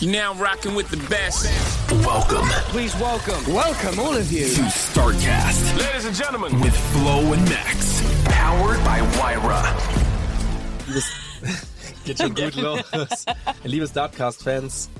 You're now rocking with the best. Welcome Please welcome, welcome all of you. to StarCast Ladies and gentlemen, with Flo and Max. Powered by Wyra. Geht schon gut los. Liebe Startcast-Fans,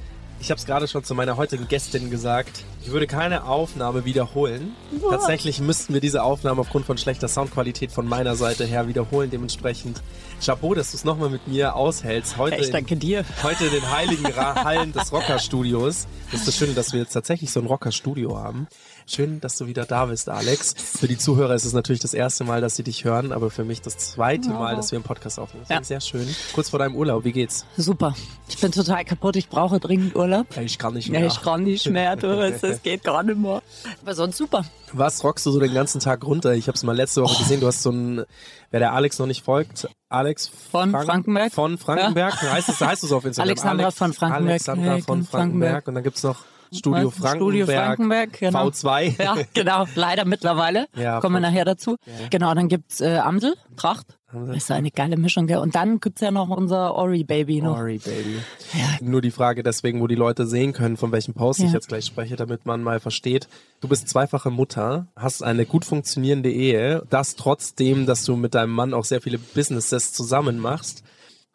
ich habe es gerade schon zu meiner heutigen Gästin gesagt. Ich würde keine Aufnahme wiederholen. Tatsächlich müssten wir diese Aufnahme aufgrund von schlechter Soundqualität von meiner Seite her wiederholen. Dementsprechend Chapeau, dass du es nochmal mit mir aushältst. Heute, Ich danke in, dir. heute in den heiligen Hallen des Rocker-Studios. Das ist das Schöne, dass wir jetzt tatsächlich so ein Rocker-Studio haben. Schön, dass du wieder da bist, Alex. Für die Zuhörer ist es natürlich das erste Mal, dass sie dich hören, aber für mich das zweite Mal, dass wir einen Podcast aufnehmen. Ja. Sehr schön. Kurz vor deinem Urlaub, wie geht's? Super. Ich bin total kaputt. Ich brauche dringend Urlaub. Ich kann nicht Ja, ich kann nicht mehr. Du, es, es geht gar nicht mehr. Aber sonst super. Was rockst du so den ganzen Tag runter? Ich habe es mal letzte Woche gesehen. Du hast so ein, wer der Alex noch nicht folgt, Alex Von Frank- Frankenberg? Von Frankenberg. Heißt es, heißt es auf Instagram? Alexandra Alex, von Frankenberg. Alexandra von. Frankenberg. Und dann gibt's noch Studio Was? Frankenberg. Studio Frankenberg, genau. V2. Ja, genau. Leider mittlerweile. Ja, Kommen wir nachher dazu. Genau, dann gibt's äh, Amsel, Tracht. Das ist eine geile Mischung, gell? Und dann gibt's ja noch unser Ori-Baby noch. Sorry, Baby. Nur die Frage deswegen, wo die Leute sehen können, von welchem Post ich Ja. jetzt gleich spreche, damit man mal versteht. Du bist zweifache Mutter, hast eine gut funktionierende Ehe, das trotzdem, dass du mit deinem Mann auch sehr viele Businesses zusammen machst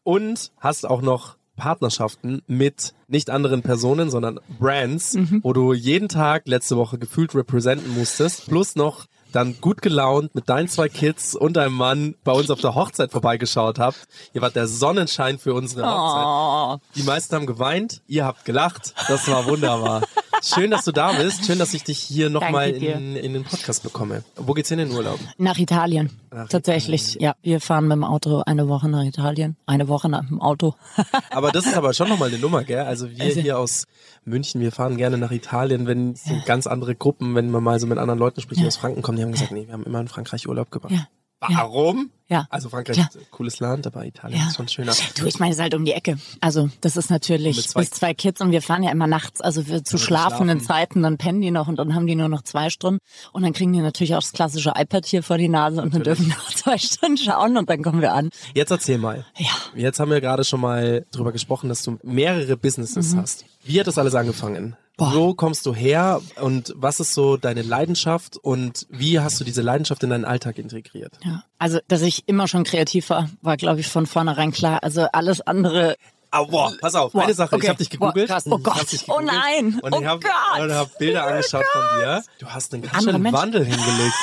und hast auch noch Partnerschaften mit nicht anderen Personen, sondern Brands, Mhm. wo du jeden Tag letzte Woche gefühlt representen musstest, plus noch dann gut gelaunt mit deinen zwei Kids und deinem Mann bei uns auf der Hochzeit vorbeigeschaut habt. Ihr wart der Sonnenschein für unsere Hochzeit. Oh, Die meisten haben geweint, ihr habt gelacht. Das war wunderbar. Schön, dass du da bist. Schön, dass ich dich hier nochmal in, in den Podcast bekomme. Wo geht's hin in den Urlaub? nach Italien. Tatsächlich. Ja, wir fahren mit dem Auto eine Woche nach Italien. Eine Woche nach dem Auto. Aber das ist aber schon nochmal eine Nummer, gell? Also wir Also- hier aus München, wir fahren gerne nach Italien, wenn so ganz andere Gruppen, wenn man mal so mit anderen Leuten spricht, die aus Franken kommen, die haben gesagt, nee, wir haben immer in Frankreich Urlaub gemacht. Ja. Warum? Ja. Also Frankreich Klar. ist ein cooles Land, aber Italien Ja. ist schon schöner. Du, ich meine, es ist halt um die Ecke. Also, das ist natürlich Mit zwei- bis zwei Kids und wir fahren ja immer nachts, also für, zu die schlafenden schlafen. Zeiten, dann pennen die noch und dann haben die nur noch zwei Stunden und dann kriegen die natürlich auch das klassische iPad hier vor die Nase und dann dürfen noch zwei Stunden schauen und dann kommen wir an. Jetzt erzähl mal. Ja. Jetzt haben wir gerade schon mal drüber gesprochen, dass du mehrere Businesses hast. Wie hat das alles angefangen? Boah. Wo kommst du her und was ist so deine Leidenschaft und wie hast du diese Leidenschaft in deinen Alltag integriert? Ja. Also, dass ich immer schon kreativ war, war, glaube ich, von vornherein klar. Also alles andere Ah, boah, pass auf, Boah, eine Sache. Ich okay. habe dich gegoogelt. Boah. Oh Ich Gott. hab Oh nein. Und ich Oh habe Gott. hab Bilder angeschaut von dir. Du hast einen ganz schönen. Wandel hingelegt.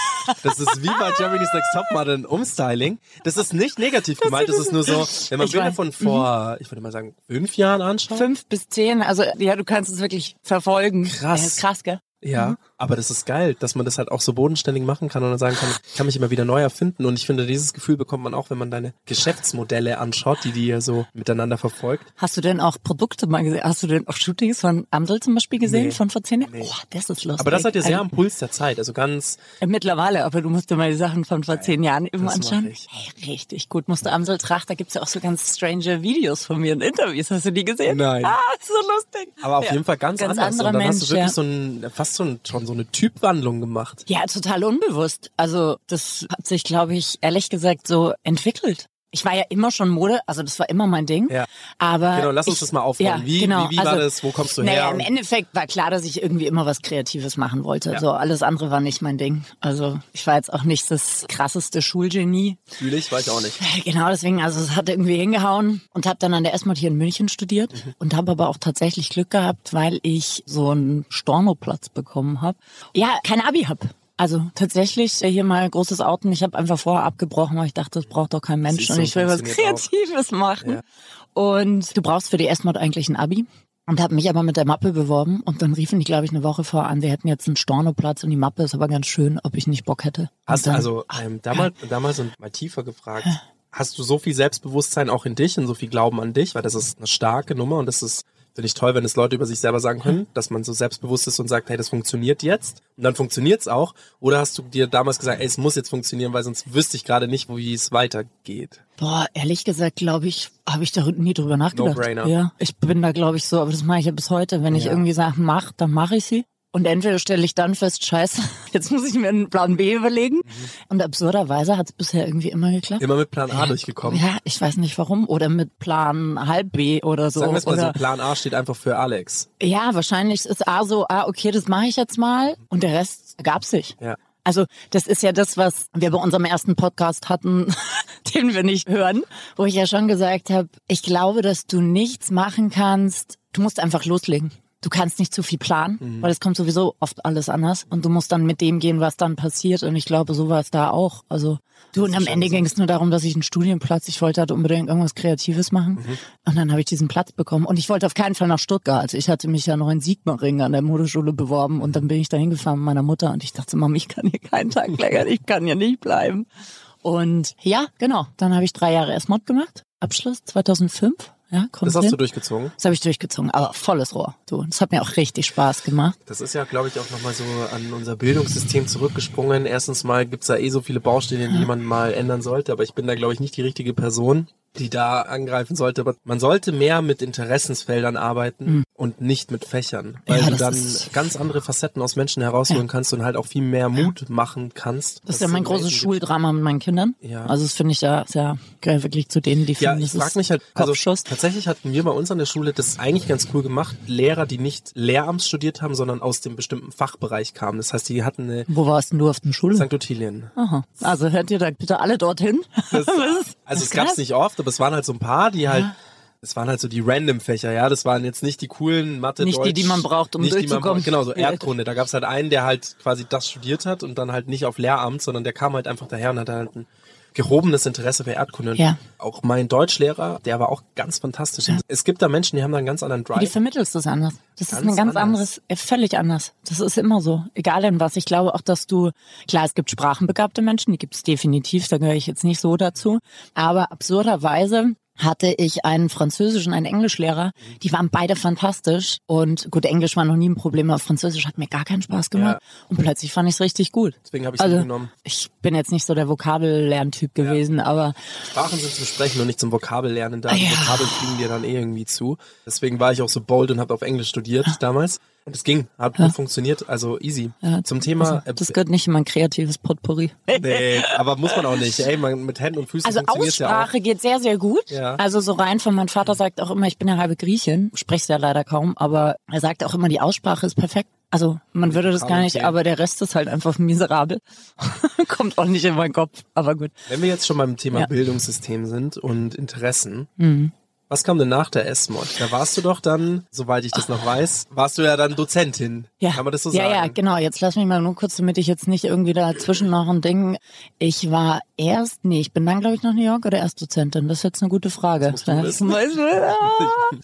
Das ist wie bei Germany's Next Topmodel ein Umstyling. Das ist nicht negativ gemeint. Das ist nur so, wenn man Ich Bilder weiß. von vor, ich würde mal sagen, fünf Jahren anschaut. fünf bis zehn, also ja, du kannst es wirklich verfolgen. Krass. Krass, gell? Ja, aber das ist geil, dass man das halt auch so bodenständig machen kann und dann sagen kann, ich kann mich immer wieder neu erfinden. Und ich finde, dieses Gefühl bekommt man auch, wenn man deine Geschäftsmodelle anschaut, die die ja so miteinander verfolgt. Hast du denn auch Produkte mal gesehen? Hast du denn auch Shootings von Amsel zum Beispiel gesehen, Nee. von vor zehn Jahren? Oh, das ist lustig. Aber das hat ja sehr Also, am Puls der Zeit. Also ganz, äh, Mittlerweile, aber du musst dir mal die Sachen von vor zehn Jahren mach anschauen. Hey, richtig gut. Musst du Amsel Tracht, da gibt's ja auch so ganz strange Videos von mir in Interviews. Hast du die gesehen? Nein. Ah, so lustig. aber auf Ja. jeden Fall ganz, Ganz anders. und dann hast Mensch, du wirklich ja. so ein, fast so ein, so eine Typwandlung gemacht. Ja, total unbewusst. Also das hat sich, glaube ich, ehrlich gesagt so entwickelt. Ich war ja immer schon Mode, also das war immer mein Ding. Ja. Aber Genau, lass uns ich, das mal aufrollen. Ja, Wie- genau. wie- wie war das? Wo kommst du naja, her? Im Endeffekt war klar, dass ich irgendwie immer was Kreatives machen wollte. Ja. So alles andere war nicht mein Ding. Also ich war jetzt auch nicht das krasseste Schulgenie. Fühle ich, war ich auch nicht. Genau, deswegen, also es hat irgendwie hingehauen und habe dann an der ESMOD hier in München studiert Mhm. und habe aber auch tatsächlich Glück gehabt, weil ich so einen Stornoplatz bekommen habe. Ja, kein Abi hab. Also tatsächlich äh, hier mal großes Outen. Ich habe einfach vorher abgebrochen, weil ich dachte, das braucht doch kein Mensch und ich will was funktioniert auch. Kreatives machen. Und du brauchst für die ESMOD eigentlich ein Abi. Und habe mich aber mit der Mappe beworben und dann riefen die, glaube ich, eine Woche vor an, wir hätten jetzt einen Stornoplatz und die Mappe ist aber ganz schön, ob ich nicht Bock hätte. Hast du also ähm, damals, damals und mal tiefer gefragt, hast du so viel Selbstbewusstsein auch in dich und so viel Glauben an dich, weil das ist eine starke Nummer und das ist Finde ich toll, wenn es Leute über sich selber sagen können, dass man so selbstbewusst ist und sagt, hey, das funktioniert jetzt. Und dann funktioniert's auch. Oder hast du dir damals gesagt, ey, es muss jetzt funktionieren, weil sonst wüsste ich gerade nicht, wie es weitergeht. Boah, ehrlich gesagt, glaube ich, habe ich da nie drüber nachgedacht. No-brainer. Ja, ich bin da, glaube ich, so, aber das mache ich ja bis heute. Wenn ich Ja. irgendwie sage, mach, dann mache ich sie. Und entweder stelle ich dann fest, scheiße, jetzt muss ich mir einen Plan B überlegen. Und absurderweise hat es bisher irgendwie immer geklappt. Immer mit Plan A durchgekommen. Ja, ich weiß nicht warum. Oder mit Plan halb B oder so. Sagen wir es mal so, Plan A steht einfach für Alex. Ja, wahrscheinlich ist A so, ah, okay, das mache ich jetzt mal. Und der Rest gab sich. Ja. Also das ist ja das, was wir bei unserem ersten Podcast hatten, den wir nicht hören, wo ich ja schon gesagt habe, ich glaube, dass du nichts machen kannst. Du musst einfach loslegen. Du kannst nicht zu viel planen, Mhm. weil es kommt sowieso oft alles anders und du musst dann mit dem gehen, was dann passiert. Und ich glaube, so war es da auch. Also du und am Ende ging es nur darum, dass ich einen Studienplatz, ich wollte halt unbedingt irgendwas Kreatives machen Mhm. und dann habe ich diesen Platz bekommen. Und ich wollte auf keinen Fall nach Stuttgart. Also Ich hatte mich ja noch in Sigmaringen an der Modeschule beworben und dann bin ich da hingefahren mit meiner Mutter und ich dachte, Mama, ich kann hier keinen Tag länger, ich kann hier nicht bleiben. Und ja, genau. Dann habe ich drei Jahre S-Mod gemacht. Abschluss 2005. Ja, Das hast hin. du durchgezogen. Das habe ich durchgezogen, aber volles Rohr. Du, das hat mir auch richtig Spaß gemacht. Das ist ja, glaube ich, auch nochmal so an unser Bildungssystem zurückgesprungen. Erstens mal gibt's da eh so viele Baustellen, die man mal ändern sollte, aber ich bin da, glaube ich, nicht die richtige Person, die da angreifen sollte. Aber man sollte mehr mit Interessensfeldern arbeiten und nicht mit Fächern, weil. Ja, du dann ganz andere Facetten aus Menschen herausholen kannst und halt auch viel mehr Mut machen kannst. Das ist ja mein großes. Schuldrama mit meinen Kindern. Ja. Also das finde ich ja sehr geil, wirklich zu denen, die Ja, finden, ich das frage ist mich halt, also Kopfschuss. tatsächlich hatten wir bei uns an der Schule das eigentlich ganz cool gemacht. Lehrer, die nicht Lehramt studiert haben, sondern aus dem bestimmten Fachbereich kamen. Das heißt, die hatten eine Wo warst denn du auf der Schule? St. Ottilien. Aha. Also hört ihr da bitte alle dorthin? Das, also es gab's krass. nicht oft, aber es waren halt so ein paar, die halt, es waren halt so die Random-Fächer, ja. Das waren jetzt nicht die coolen Mathe, Nicht die, Deutsch, die man braucht, um nicht die man durchzukommen. braucht, Genau, so Ja. Erdkunde. Da gab's halt einen, der halt quasi das studiert hat und dann halt nicht auf Lehramt, sondern der kam halt einfach daher und hat halt ein gehobenes Interesse für Erdkunde. Und Ja. Auch mein Deutschlehrer, der war auch ganz fantastisch. Es gibt da Menschen, die haben da einen ganz anderen Drive. Wie vermittelst du es anders? Das Ganz ist ein ganz anders. anderes, äh, völlig anders. Das ist immer so. Egal in was. Ich glaube auch, dass du, klar, es gibt sprachenbegabte Menschen, die gibt es definitiv, da gehöre ich jetzt nicht so dazu. Aber absurderweise hatte ich einen französischen, einen Englischlehrer, die waren beide fantastisch und gut, Englisch war noch nie ein Problem, aber Französisch hat mir gar keinen Spaß gemacht und plötzlich fand ich es richtig gut. Deswegen habe ich es Also, mitgenommen. ich bin jetzt nicht so der Vokabellerntyp gewesen, aber Sprachen sind zum Sprechen und nicht zum Vokabellernen da. Ja. Vokabeln fliegen dir dann eh irgendwie zu. Deswegen war ich auch so bold und habe auf Englisch studiert damals. Und es ging, hat gut funktioniert, also easy. ja, zum Thema, also, das gehört nicht in mein kreatives Potpourri. äh, nee, aber muss man auch nicht. Ey, man, mit Händen und Füßen Also funktioniert's ja auch. Aussprache geht sehr, sehr gut. Ja. Also so rein von mein Vater sagt auch immer, ich bin ja halbe Griechin, spreche ja leider kaum, aber er sagt auch immer, die Aussprache ist perfekt. Also man würde das gar nicht, aber der Rest ist halt einfach miserabel. Kommt auch nicht in meinen Kopf, aber gut. Wenn wir jetzt schon beim Thema Ja. Bildungssystem sind und Interessen, Mhm. Was kam denn nach der S-Mod? Da warst du doch dann, soweit ich das noch weiß, warst du ja dann Dozentin. Ja. Kann man das so ja, sagen? ja, genau. Jetzt lass mich mal nur kurz, damit ich jetzt nicht irgendwie dazwischen noch ein Ding. Ich war erst, nee, ich bin dann, glaube ich, nach New York oder erst Dozentin. Das ist jetzt eine gute Frage. musst du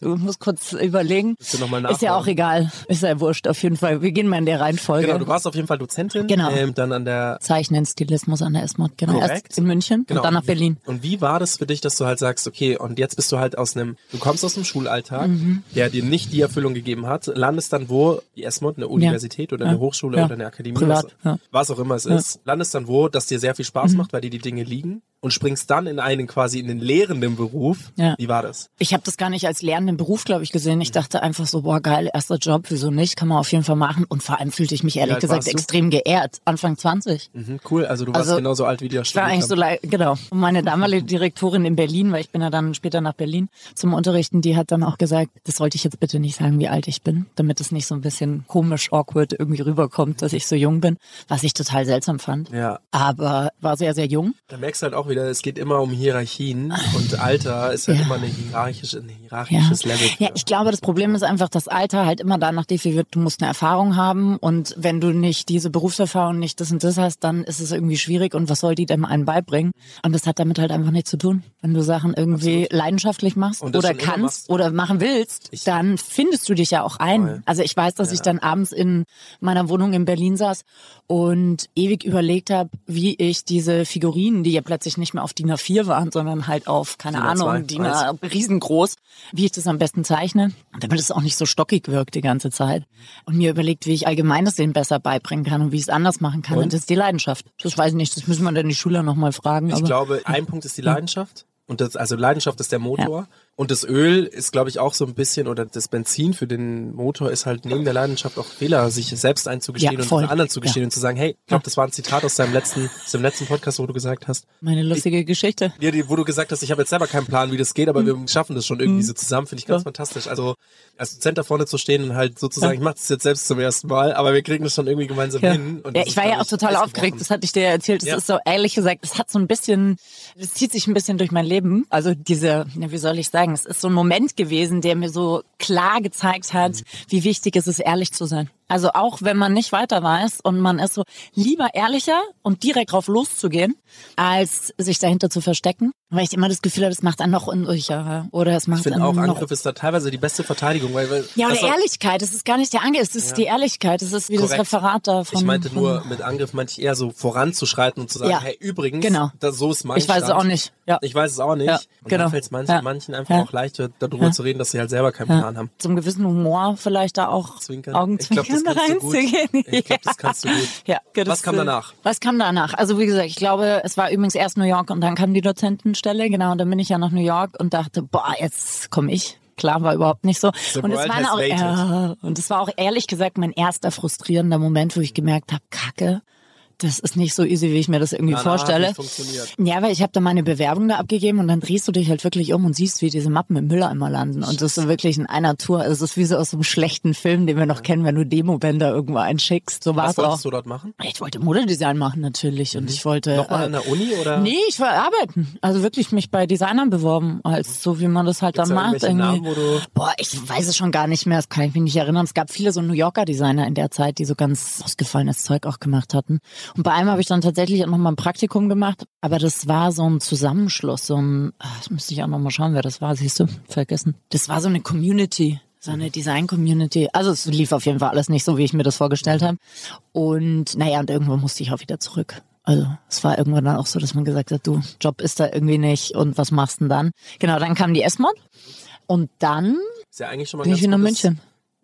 du musst kurz überlegen. Mal Ist ja auch egal. Ist ja wurscht, auf jeden Fall. Wir gehen mal in der Reihenfolge. Genau, du warst auf jeden Fall Dozentin. Genau. Ähm, dann an der Zeichnen, Stilismus an der S-Mod, genau. Korrekt. Erst in München Genau. und dann nach Berlin. Und wie war das für dich, dass du halt sagst, okay, und jetzt bist du halt aus einem, du kommst aus einem Schulalltag, Mhm. der dir nicht die Erfüllung gegeben hat, landest dann wo, die S-Mod, eine Universität oder eine Ja. Hochschule Ja. oder eine Akademie, Privat, was, ja. Mhm. was auch immer es ist, landest dann wo, das dir sehr viel Spaß macht, weil dir die Dinge liegen und springst dann in einen quasi in den lehrenden Beruf. Ja. Wie war das? Ich habe das gar nicht als lernenden Beruf, glaube ich, gesehen. Ich dachte einfach so, boah, geil, erster Job, wieso nicht? Kann man auf jeden Fall machen. Und vor allem fühlte ich mich ehrlich gesagt extrem geehrt. Anfang 20. Mhm, cool, also du warst Also, genauso alt wie der Ich war eigentlich so, lei- genau. Und meine damalige Direktorin in Berlin, weil ich bin ja dann später nach Berlin zum Unterrichten, die hat dann auch gesagt, das sollte ich jetzt bitte nicht sagen, wie alt ich bin, damit es nicht so ein bisschen komisch, awkward irgendwie rüberkommt, dass ich so jung bin, was ich total seltsam fand. Ja. Aber war sehr, sehr jung. Da merkst du halt auch wieder, es geht immer um Hierarchien und Alter ist halt Ja. immer eine hierarchische, ein hierarchisches Level. Ja, ich glaube, das Problem ist einfach, dass Alter halt immer danach definiert, du musst eine Erfahrung haben und wenn du nicht diese Berufserfahrung nicht das und das hast, dann ist es irgendwie schwierig und was soll die denn einem beibringen? Und das hat damit halt einfach nichts zu tun. Wenn du Sachen irgendwie leidenschaftlich machst machst Und oder kannst machst. oder machen willst, Ich- dann findest du dich ja auch ein. Voll. Also ich weiß, dass ich dann abends in meiner Wohnung in Berlin saß und ewig überlegt habe, wie ich diese Figurinen, die ja plötzlich nicht mehr auf DIN A4 waren, sondern halt auf, keine DIN A2, Ahnung, DIN A riesengroß, wie ich das am besten zeichne, damit es auch nicht so stockig wirkt die ganze Zeit. Und mir überlegt, wie ich allgemein das denen besser beibringen kann und wie ich es anders machen kann. Und, das ist die Leidenschaft. Das weiß ich nicht, das müssen wir dann die Schüler nochmal fragen. Ich glaube, ein Punkt ist die Leidenschaft. Und das, also Leidenschaft ist der Motor. Und das Öl ist, glaube ich, auch so ein bisschen, oder das Benzin für den Motor ist halt neben der Leidenschaft auch Fehler, sich selbst einzugestehen Ja, und anderen zu gestehen Ja. und zu sagen, hey, ich glaube, das war ein Zitat aus deinem letzten, aus dem letzten Podcast, wo du gesagt hast, meine lustige Geschichte. ja, die, wo du gesagt hast, ich habe jetzt selber keinen Plan, wie das geht, aber wir schaffen das schon irgendwie so zusammen, finde ich ganz fantastisch. Also als Dozent da vorne zu stehen und halt sozusagen, Ja. ich mache das jetzt selbst zum ersten Mal, aber wir kriegen das schon irgendwie gemeinsam Ja, hin. Ja das ich war ja auch total aufgeregt, das hatte ich dir erzählt. Das Ja. ist so, ehrlich gesagt, es hat so ein bisschen, es zieht sich ein bisschen durch mein Leben. Also diese, wie soll ich sagen, es ist so ein Moment gewesen, der mir so klar gezeigt hat, wie wichtig es ist, ehrlich zu sein. Also auch wenn man nicht weiter weiß und man ist so lieber ehrlicher und direkt drauf loszugehen, als sich dahinter zu verstecken, weil ich immer das Gefühl habe, es macht einen noch unsicherer oder es macht Ich finde auch, Angriff ist da teilweise die beste Verteidigung, weil, weil ja, oder das auch- Ehrlichkeit, das ist gar nicht der Angriff, das ist die Ehrlichkeit, das ist wie das Korrekt. Referat da von Ich meinte nur, mit Angriff meinte ich eher so voranzuschreiten und zu sagen, Ja, hey, übrigens, genau. das, so ist mein Ich weiß es auch nicht. Ja. Ich weiß es auch nicht. Ja, und genau. dann fällt es manchen, Ja. manchen einfach Ja. auch leichter, darüber Ja. zu reden, dass sie halt selber keinen Plan haben. Zum gewissen Humor vielleicht da auch Zwinkern. Augenzwinkern Ich glaub, gut. reinzugehen. Ich glaub, das kannst du gut. Ja, das, Was kam äh, danach? Was kam danach? Also wie gesagt, ich glaube, es war übrigens erst New York und dann kam die Dozentenstelle, genau, und dann bin ich ja nach New York und dachte, boah, jetzt komme ich. Klar, war überhaupt nicht so. The und es war auch, ja, und es war auch ehrlich gesagt mein erster frustrierender Moment, wo ich gemerkt habe, Kacke, das ist nicht so easy, wie ich mir das irgendwie na, vorstelle. Ja, weil ich habe da meine Bewerbung da abgegeben und dann drehst du dich halt wirklich um und siehst, wie diese Mappen im Mülleimer landen. Und das ist so wirklich in einer Tour. Also es ist wie so aus so einem schlechten Film, den wir noch kennen, wenn du Demobänder irgendwo einschickst. So war Was es auch. wolltest du dort machen? Ich wollte Modedesign machen natürlich und ich wollte Nochmal äh, an der Uni oder? Nee, ich wollte arbeiten. Also wirklich mich bei Designern beworben, als so wie man das halt Gibt's dann da macht. Namen, wo du- Boah, ich weiß es schon gar nicht mehr, das kann ich mich nicht erinnern. Es gab viele so New Yorker Designer in der Zeit, die so ganz ausgefallenes Zeug auch gemacht hatten. Und bei einem habe ich dann tatsächlich auch noch mal ein Praktikum gemacht, aber das war so ein Zusammenschluss, so ein, ah, das müsste ich auch noch mal schauen, wer das war, siehst du, vergessen. Das war so eine Community. So eine Design-Community. Also es lief auf jeden Fall alles nicht so, wie ich mir das vorgestellt habe. Und naja, und irgendwo musste ich auch wieder zurück. Also es war irgendwann dann auch so, dass man gesagt hat, du, Job ist da irgendwie nicht und was machst du denn dann? Genau, dann kam die S-Mod und dann Ist ja eigentlich schon mal bin ich wieder in München.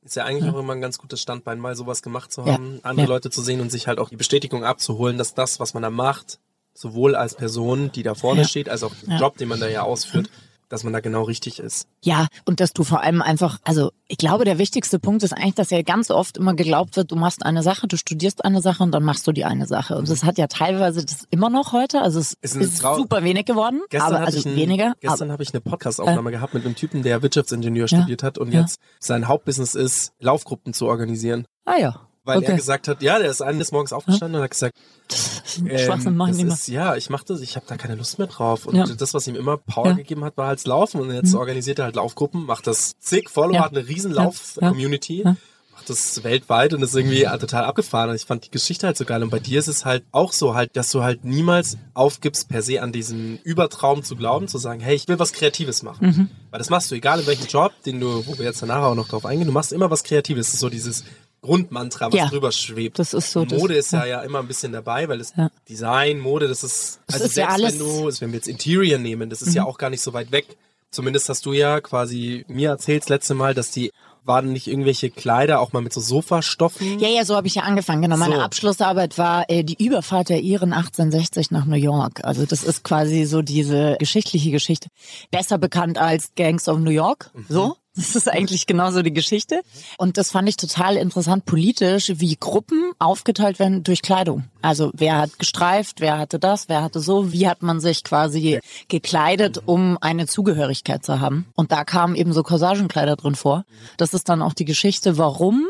Ist ja eigentlich auch immer ein ganz gutes Standbein, mal sowas gemacht zu Ja. haben, andere Ja. Leute zu sehen und sich halt auch die Bestätigung abzuholen, dass das, was man da macht, sowohl als Person, die da vorne Ja. steht, als auch den Ja. Job, den man da ja ausführt, dass man da genau richtig ist. Ja, und dass du vor allem einfach, also ich glaube, der wichtigste Punkt ist eigentlich, dass ja ganz oft immer geglaubt wird, du machst eine Sache, du studierst eine Sache und dann machst du die eine Sache. Und das hat ja teilweise das immer noch heute, also es Ist ist, super wenig geworden, Gestern aber also ein, weniger. gestern habe ich eine Podcast-Aufnahme gehabt mit einem Typen, der Wirtschaftsingenieur studiert hat und Ja. jetzt sein Hauptbusiness ist, Laufgruppen zu organisieren. ah ja, Weil okay. er gesagt hat, ja, der ist eines Morgens aufgestanden und hat gesagt, Schwachsinn ähm, machen das immer. ist, ja, ich mache das, ich habe da keine Lust mehr drauf. Und Ja. das, was ihm immer Power Ja. Mhm. gegeben hat, war halt Laufen. Und jetzt organisiert er halt Laufgruppen, macht das zig Follower, Ja. hat eine riesen Ja. Lauf-Community. Ja. Macht das weltweit und ist irgendwie total abgefahren. Und ich fand die Geschichte halt so geil. Und bei dir ist es halt auch so halt, dass du halt niemals aufgibst, per se an diesen Übertraum zu glauben, zu sagen, hey, ich will was Kreatives machen. Mhm. Weil das machst du, egal in welchem Job, den du, wo wir jetzt danach auch noch drauf eingehen, du machst immer was Kreatives. Das ist so dieses Grundmantra, was Ja. drüber schwebt. Das ist so, das- Mode ist ja, ja immer ein bisschen dabei, weil es Ja. Design, Mode, das ist, Das also ist ja selbst alles- Mhm. wenn du, wenn wir jetzt Interior nehmen, das ist ja auch gar nicht so weit weg. Zumindest hast du ja quasi mir erzählt das letzte Mal, dass die waren nicht irgendwelche Kleider auch mal mit so Sofastoffen. Ja, ja, so habe ich ja angefangen. Genau, meine So. Abschlussarbeit war äh, die Überfahrt der Iren 1860 nach New York. Also das ist quasi so diese geschichtliche Geschichte. Besser bekannt als Gangs of New York. Mhm. So. Das ist eigentlich genauso die Geschichte. Und das fand ich total interessant politisch, wie Gruppen aufgeteilt werden durch Kleidung. Also wer hat gestreift, wer hatte das, wer hatte so, wie hat man sich quasi gekleidet, um eine Zugehörigkeit zu haben. Und da kamen eben so Corsagenkleider drin vor. Das ist dann auch die Geschichte, warum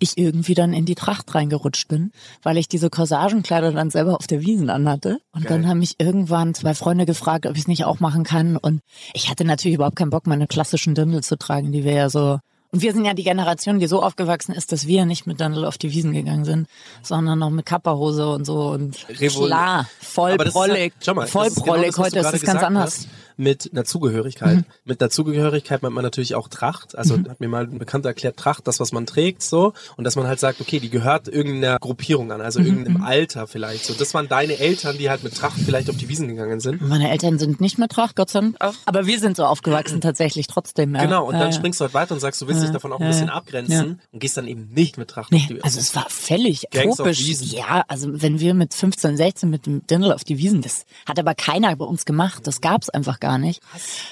ich irgendwie dann in die Tracht reingerutscht bin, weil ich diese Corsagenkleider dann selber auf der Wiesen anhatte. Und dann haben mich irgendwann zwei Freunde gefragt, ob ich es nicht auch machen kann. Und ich hatte natürlich überhaupt keinen Bock, meine klassischen Dirndl zu tragen, die wir ja so und wir sind ja die Generation, die so aufgewachsen ist, dass wir nicht mit Dirndl auf die Wiesen gegangen sind, sondern noch mit Kapperhose und so und Revol- klar, voll Aber das prollig, halt- mal, voll das genau prollig. das, du Heute ist es ganz anders. hast. Mit einer Zugehörigkeit. Mhm. Mit einer Zugehörigkeit meint man natürlich auch Tracht. Also hat mir mal ein Bekannter erklärt, Tracht, das, was man trägt, so. Und dass man halt sagt, okay, die gehört irgendeiner Gruppierung an, also Mhm, irgendeinem Alter vielleicht. So, das waren deine Eltern, die halt mit Tracht vielleicht auf die Wiesen gegangen sind. Meine Eltern sind nicht mit Tracht, Gott sei Dank. Aber wir sind so aufgewachsen tatsächlich trotzdem. Ja. Genau, und dann Ja, ja. springst du halt weiter und sagst, du willst dich davon auch ein ja, bisschen ja. abgrenzen und gehst dann eben nicht mit Tracht auf Nee, die also es war völlig Gangs auf tropisch. Wiesen. Ja, also wenn wir mit 15, 16 mit dem Dirndl auf die Wiesen, das hat aber keiner bei uns gemacht. Das gab's einfach gar nicht.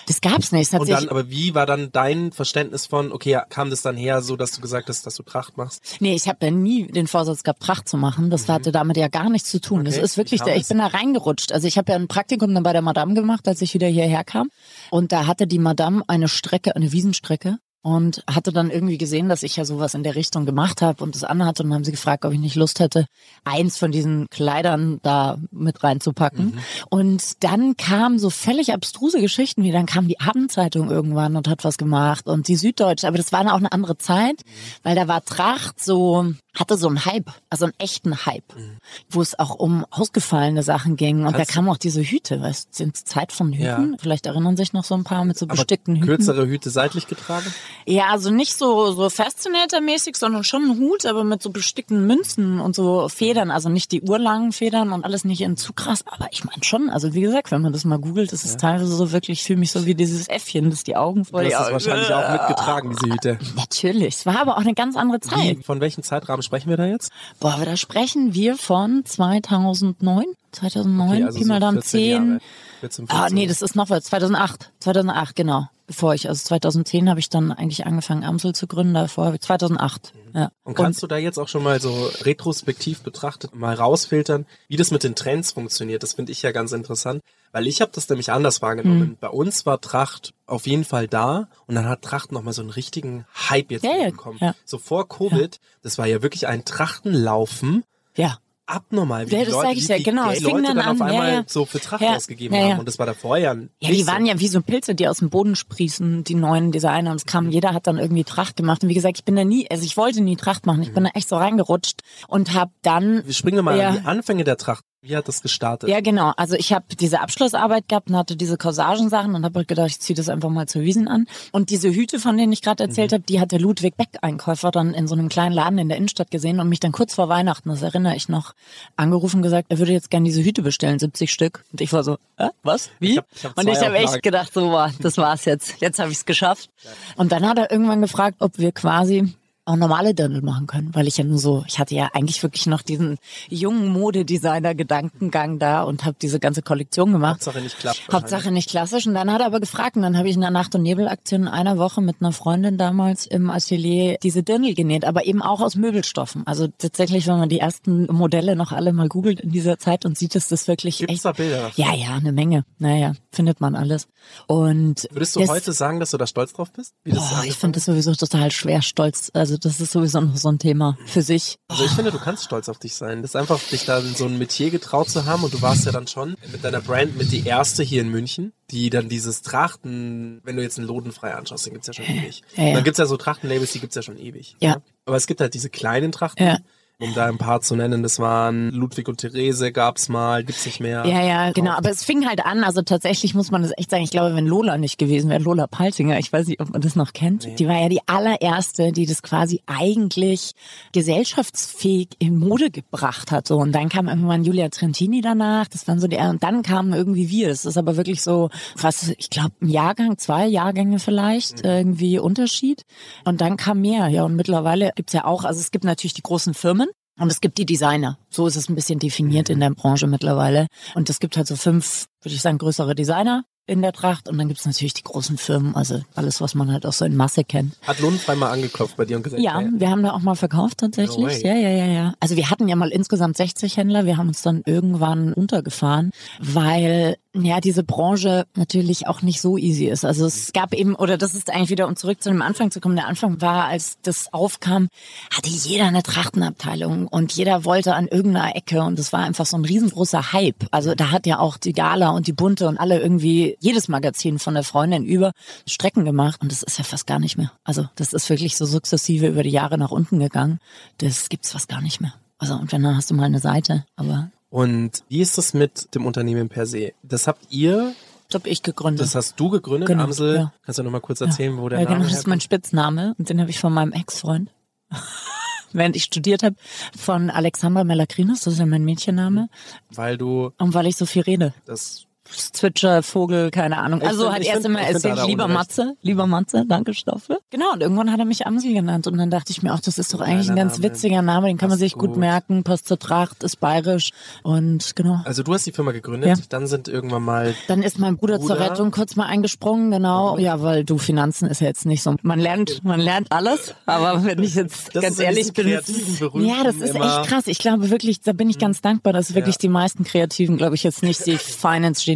Das gab's nicht. Hat Und dann, aber wie war dann dein Verständnis von, okay, kam das dann her, so dass du gesagt hast, dass du Tracht machst? nee, ich habe ja nie den Vorsatz gehabt, Tracht zu machen. Das hatte damit ja gar nichts zu tun. Das Mhm. Okay, ist wirklich, wie der, ich bin da reingerutscht. Also ich habe ja ein Praktikum dann bei der Madame gemacht, als ich wieder hierher kam. Und da hatte die Madame eine Strecke, eine Wiesenstrecke. Und hatte dann irgendwie gesehen, dass ich ja sowas in der Richtung gemacht habe und das anhatte. Und haben sie gefragt, ob ich nicht Lust hätte, eins von diesen Kleidern da mit reinzupacken. Mhm. Und dann kamen so völlig abstruse Geschichten, wie dann kam die Abendzeitung irgendwann und hat was gemacht und die Süddeutsche. Aber das war dann auch eine andere Zeit, weil da war Tracht so, hatte so einen Hype, also einen echten Hype, wo es auch um ausgefallene Sachen ging. Und Kannst- da kamen auch diese Hüte, weißt du, sind Zeit von Hüten. Ja. Vielleicht erinnern sich noch so ein paar mit so Aber bestickten Hüten. kürzere Hüte seitlich getragen? Ja, also nicht so, so Fascinator-mäßig, sondern schon ein Hut, aber mit so bestickten Münzen und so Federn. Also nicht die urlangen Federn und alles nicht in zu krass. Aber ich meine schon, also wie gesagt, wenn man das mal googelt, ist es teilweise so wirklich, ich fühle mich so wie dieses Äffchen, das die Augen vor Du die hast es Augen. wahrscheinlich auch mitgetragen, diese Hüte. Natürlich. Es war aber auch eine ganz andere Zeit. Wie, von welchem Zeitrahmen sprechen wir da jetzt? Boah, aber da sprechen wir von 2009, 2009, Okay, also Pi mal so dann 14 10. Jahre. 14, Ah, 15. nee, das ist noch was. 2008. 2008, genau. Bevor ich, also 2010 habe ich dann eigentlich angefangen, Amsel zu gründen. Davor habe ich 2008. Ja. Und kannst du da jetzt auch schon mal so retrospektiv betrachtet mal rausfiltern, wie das mit den Trends funktioniert? Das finde ich ja ganz interessant, weil ich habe das nämlich anders wahrgenommen. Hm. Bei uns war Tracht auf jeden Fall da und dann hat Tracht nochmal so einen richtigen Hype jetzt ja, bekommen. ja. So vor Covid, das war ja wirklich ein Trachtenlaufen. ja. Abnormal, wie Ja, die das Leute, sag ich ja, die genau. Fing Leute dann dann auf an, ja, einmal ja. so für Tracht Ja, ausgegeben ja, ja. haben und das war da vorher nicht Ja, die so. waren ja wie so Pilze, die aus dem Boden sprießen, die neuen Designer. Und es kam, jeder hat dann irgendwie Tracht gemacht. Und wie gesagt, ich bin da nie, also ich wollte nie Tracht machen. Ich bin da echt so reingerutscht und habe dann Wir springen mal Ja. an die Anfänge der Tracht. Wie hat das gestartet? Ja, genau. Also ich habe diese Abschlussarbeit gehabt und hatte diese Corsagensachen und habe halt gedacht, ich ziehe das einfach mal zur Wiesen an. Und diese Hüte, von denen ich gerade erzählt habe, die hat der Ludwig Beck Einkäufer dann in so einem kleinen Laden in der Innenstadt gesehen und mich dann kurz vor Weihnachten, das erinnere ich noch, angerufen und gesagt, er würde jetzt gerne diese Hüte bestellen, 70 Stück. Und ich war so, äh, was? Wie? Ich hab- ich hab und ich habe echt gedacht, so, boah, das war's jetzt. Jetzt habe ich es geschafft. Und dann hat er irgendwann gefragt, ob wir quasi auch normale Dirndl machen können, weil ich ja nur so, ich hatte ja eigentlich wirklich noch diesen jungen Modedesigner-Gedankengang da und habe diese ganze Kollektion gemacht. Hauptsache nicht klassisch. Hauptsache nicht klassisch. Und dann hat er aber gefragt und dann habe ich in der Nacht- und Nebelaktion in einer Woche mit einer Freundin damals im Atelier diese Dirndl genäht, aber eben auch aus Möbelstoffen. Also tatsächlich, wenn man die ersten Modelle noch alle mal googelt in dieser Zeit und sieht, ist das wirklich Gibt's echt. da Bilder? Ja, ja, eine Menge. Naja, findet man alles. Und Würdest du das- heute sagen, dass du da stolz drauf bist? Wie das Boah, ich finde das sowieso total schwer stolz. Also das ist sowieso noch so ein Thema für sich. Also ich finde, du kannst stolz auf dich sein. Das ist einfach, dich da in so ein Metier getraut zu haben und du warst ja dann schon mit deiner Brand mit die erste hier in München, die dann dieses Trachten, wenn du jetzt einen Lodenfrei anschaust, den gibt's ja schon ewig. Ja, ja. Dann gibt's ja so Trachtenlabels, die gibt's ja schon ewig. Ja. Aber es gibt halt diese kleinen Trachten. Ja. Um da ein paar zu nennen, das waren Ludwig und Therese gab's mal, gibt's nicht mehr. Ja, ja, genau. Aber es fing halt an. Also tatsächlich muss man das echt sagen. Ich glaube, wenn Lola nicht gewesen wäre, Lola Paltinger, ich weiß nicht, ob man das noch kennt, die war ja die allererste, die das quasi eigentlich gesellschaftsfähig in Mode gebracht hat. So und dann kam irgendwann Julia Trentini danach. Das waren so die und dann kamen irgendwie wir. Das ist aber wirklich so, was ich glaube, ein Jahrgang, zwei Jahrgänge vielleicht irgendwie Unterschied. Und dann kam mehr. Ja und mittlerweile gibt's ja auch. Also es gibt natürlich die großen Firmen. Und es gibt die Designer. So ist es ein bisschen definiert in der Branche mittlerweile. Und es gibt halt so fünf, würde ich sagen, größere Designer in der Tracht. Und dann gibt's natürlich die großen Firmen, also alles, was man halt auch so in Masse kennt. Hat Lodenfrei mal angeklopft bei dir und gesagt, Ja, ey, wir haben da auch mal verkauft No tatsächlich. way. ja, ja, ja, ja. Also wir hatten ja mal insgesamt 60 Händler. Wir haben uns dann irgendwann untergefahren, weil ja diese Branche natürlich auch nicht so easy ist. Also es gab eben, oder das ist eigentlich wieder, um zurück zu dem Anfang zu kommen. Der Anfang war, als das aufkam, hatte jeder eine Trachtenabteilung und jeder wollte an irgendeiner Ecke und es war einfach so ein riesengroßer Hype. Also da hat ja auch die Gala und die Bunte und alle irgendwie jedes Magazin von der Freundin über Strecken gemacht und das ist ja fast gar nicht mehr. Also das ist wirklich so sukzessive über die Jahre nach unten gegangen. Das gibt's fast gar nicht mehr. Also und wenn dann hast du mal eine Seite, aber Und wie ist das mit dem Unternehmen per se? Das habt ihr Das habe ich gegründet. Das hast du gegründet, Genau, Amsel. ja. Kannst du noch mal kurz erzählen, wo der ja, Name genau, das ist mein? Spitzname und den habe ich von meinem Ex-Freund. Während ich studiert habe, von Alexandra Melakrinos, das ist ja mein Mädchenname, Weil du und weil ich so viel rede. das Zwitscher, Vogel, keine Ahnung. Also find- hat erst find- immer erzählt, er lieber. Matze, lieber Matze, danke Stoffe. Genau, und irgendwann hat er mich Amsel genannt und dann dachte ich mir auch, das ist doch eigentlich ein Geiler ganz Name. witziger Name, den kann man Passt sich gut gut. merken, passt zur Tracht, ist bayerisch und genau. Also du hast die Firma gegründet, Ja. dann sind irgendwann mal Dann ist mein Bruder, zur Bruder? Rettung kurz mal eingesprungen, genau. Ja, weil du Finanzen ist ja jetzt nicht so. Man lernt, man lernt alles, aber wenn ich jetzt Das ganz ehrlich bin, ja, das ist immer- Mhm. echt krass. Ich glaube wirklich, da bin ich ganz dankbar, dass wirklich die meisten Kreativen, glaube ich, jetzt nicht die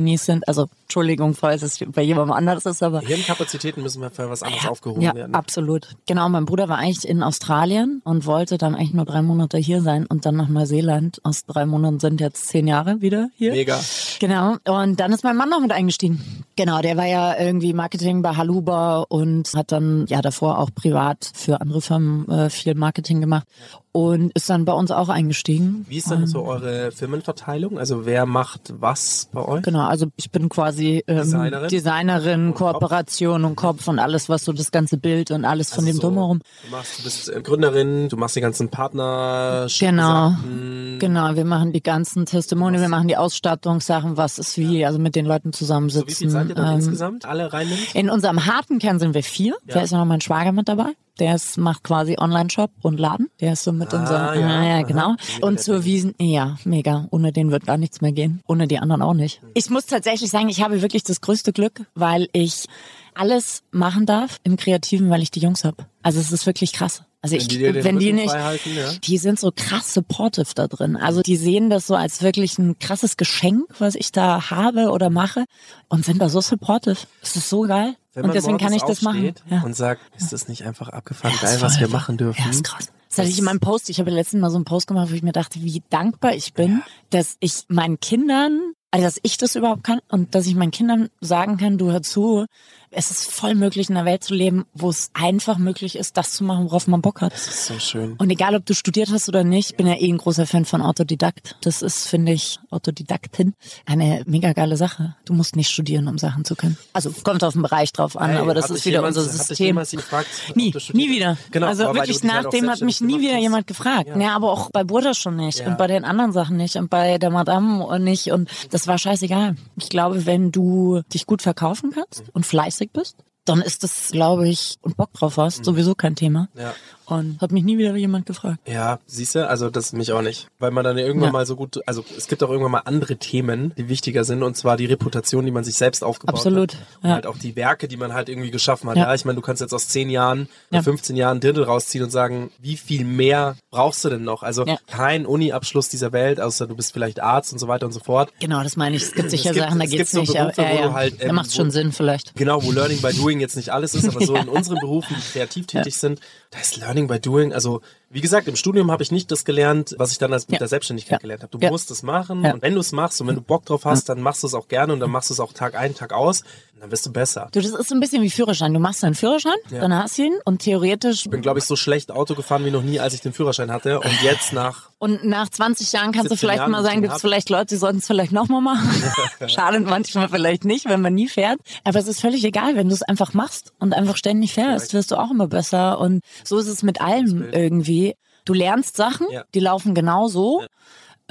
Finance-Genies sind. Also Entschuldigung, falls es bei jemandem anders ist, aber Hirnkapazitäten müssen wir für was anderes aufgehoben ja, werden. absolut. Genau, mein Bruder war eigentlich in Australien und wollte dann eigentlich nur drei Monate hier sein und dann nach Neuseeland. Aus drei Monaten sind jetzt zehn Jahre wieder hier. Mega. Genau. Und dann ist mein Mann noch mit eingestiegen. Genau, der war ja irgendwie Marketing bei Haluba und hat dann ja davor auch privat für andere Firmen äh, viel Marketing gemacht und ist dann bei uns auch eingestiegen. Wie ist denn so eure Firmenverteilung? Also wer macht was bei euch? Genau, also ich bin quasi ähm, Designerin? Designerin, Und Kopf? Kooperation und Kopf und alles, was so das ganze Bild und alles von dem Also so, drumherum. Du, machst, du bist äh, Gründerin, du machst die ganzen Partner. Genau, genau. Wir machen die ganzen Testimone, wir machen die Ausstattungssachen, was ist wie, also mit den Leuten zusammensitzen. So, wie viel seid ihr dann ähm, insgesamt? Alle reinnimmt? In unserem harten Kern sind wir vier. Ja. Da ist ja noch mein Schwager mit dabei. Der ist, macht quasi Online-Shop und Laden. Der ist so mit Ah, unserem, ja, ja, ja, aha. genau. Mega Und zur Wiesen, ja, mega. Ohne den wird gar nichts mehr gehen. Ohne die anderen auch nicht. Ich muss tatsächlich sagen, ich habe wirklich das größte Glück, weil ich alles machen darf im Kreativen, weil ich die Jungs hab. Also es ist wirklich krass. Also ich, die wenn die nicht, halten, ja. die sind so krass supportive da drin. Also die sehen das so als wirklich ein krasses Geschenk, was ich da habe oder mache und sind da so supportive. Es ist so geil. Wenn und deswegen kann ich das machen. Ja. Und sagt, ist das nicht einfach abgefahren Ja, geil, was wir machen dürfen? Ja, ist krass. Das hatte ich in meinem Post. Ich habe letztens mal so einen Post gemacht, wo ich mir dachte, wie dankbar ich bin, dass ich meinen Kindern, also dass ich das überhaupt kann und dass ich meinen Kindern sagen kann, du hör zu, es ist voll möglich in einer Welt zu leben, wo es einfach möglich ist, das zu machen, worauf man Bock hat. Das ist so schön. Und egal, ob du studiert hast oder nicht, ich bin ja eh ein großer Fan von Autodidakt. Das ist, finde ich, Autodidaktin, eine mega geile Sache. Du musst nicht studieren, um Sachen zu können. Also kommt auf den Bereich drauf an, Hey, aber das ist wieder jemand- unser System. gefragt, Nie, nie wieder. Genau, also wirklich halt nachdem hat mich nie wieder hast. jemand gefragt. Ja. Ja. aber auch bei Burda schon nicht Ja. und bei den anderen Sachen nicht und bei der Madame und nicht und das war scheißegal. Ich glaube, wenn du dich gut verkaufen kannst und fleißig bist, dann ist das, glaube ich, und Bock drauf hast, sowieso kein Thema. Mhm. Ja. Und hat mich nie wieder jemand gefragt. Ja, siehst du, also das mich auch nicht. Weil man dann irgendwann Ja. mal so gut, also es gibt auch irgendwann mal andere Themen, die wichtiger sind, und zwar die Reputation, die man sich selbst aufgebaut Absolut, hat. Und ja. halt auch die Werke, die man halt irgendwie geschaffen hat. Ja. Ja, ich meine, du kannst jetzt aus zehn Jahren Ja. oder 15 Jahren Drittel rausziehen und sagen, wie viel mehr brauchst du denn noch? Also kein Uni-Abschluss dieser Welt, außer du bist vielleicht Arzt und so weiter und so fort. Genau, das meine ich. Es gibt sicher Es gibt- Sachen, da es geht's gibt so nicht. Berufe, ja, ja. halt, da ähm, macht wo- schon Sinn vielleicht. Genau, wo Learning by Doing jetzt nicht alles ist, aber so in unseren Berufen, die kreativ tätig sind, da ist Learning by Doing, also wie gesagt, im Studium habe ich nicht das gelernt, was ich dann als mit Ja. der Selbstständigkeit Ja. gelernt habe. Du Ja. musst es machen und wenn du es machst und wenn du Bock drauf hast, dann machst du es auch gerne und dann machst du es auch Tag ein, Tag aus dann wirst du besser. Du, das ist so ein bisschen wie Führerschein. Du machst deinen Führerschein, dann hast du ihn und theoretisch Ich bin, glaube ich, so schlecht Auto gefahren wie noch nie, als ich den Führerschein hatte und jetzt nach und nach 20 Jahren kannst du 17 vielleicht Jahren, mal sagen, gibt es vielleicht Leute, die sollten es vielleicht nochmal machen. Schade manchmal vielleicht nicht, wenn man nie fährt. Aber es ist völlig egal, wenn du es einfach machst und einfach ständig fährst, wirst du auch immer besser. Und so ist es mit allem irgendwie. Du lernst Sachen, Ja. die laufen genau so.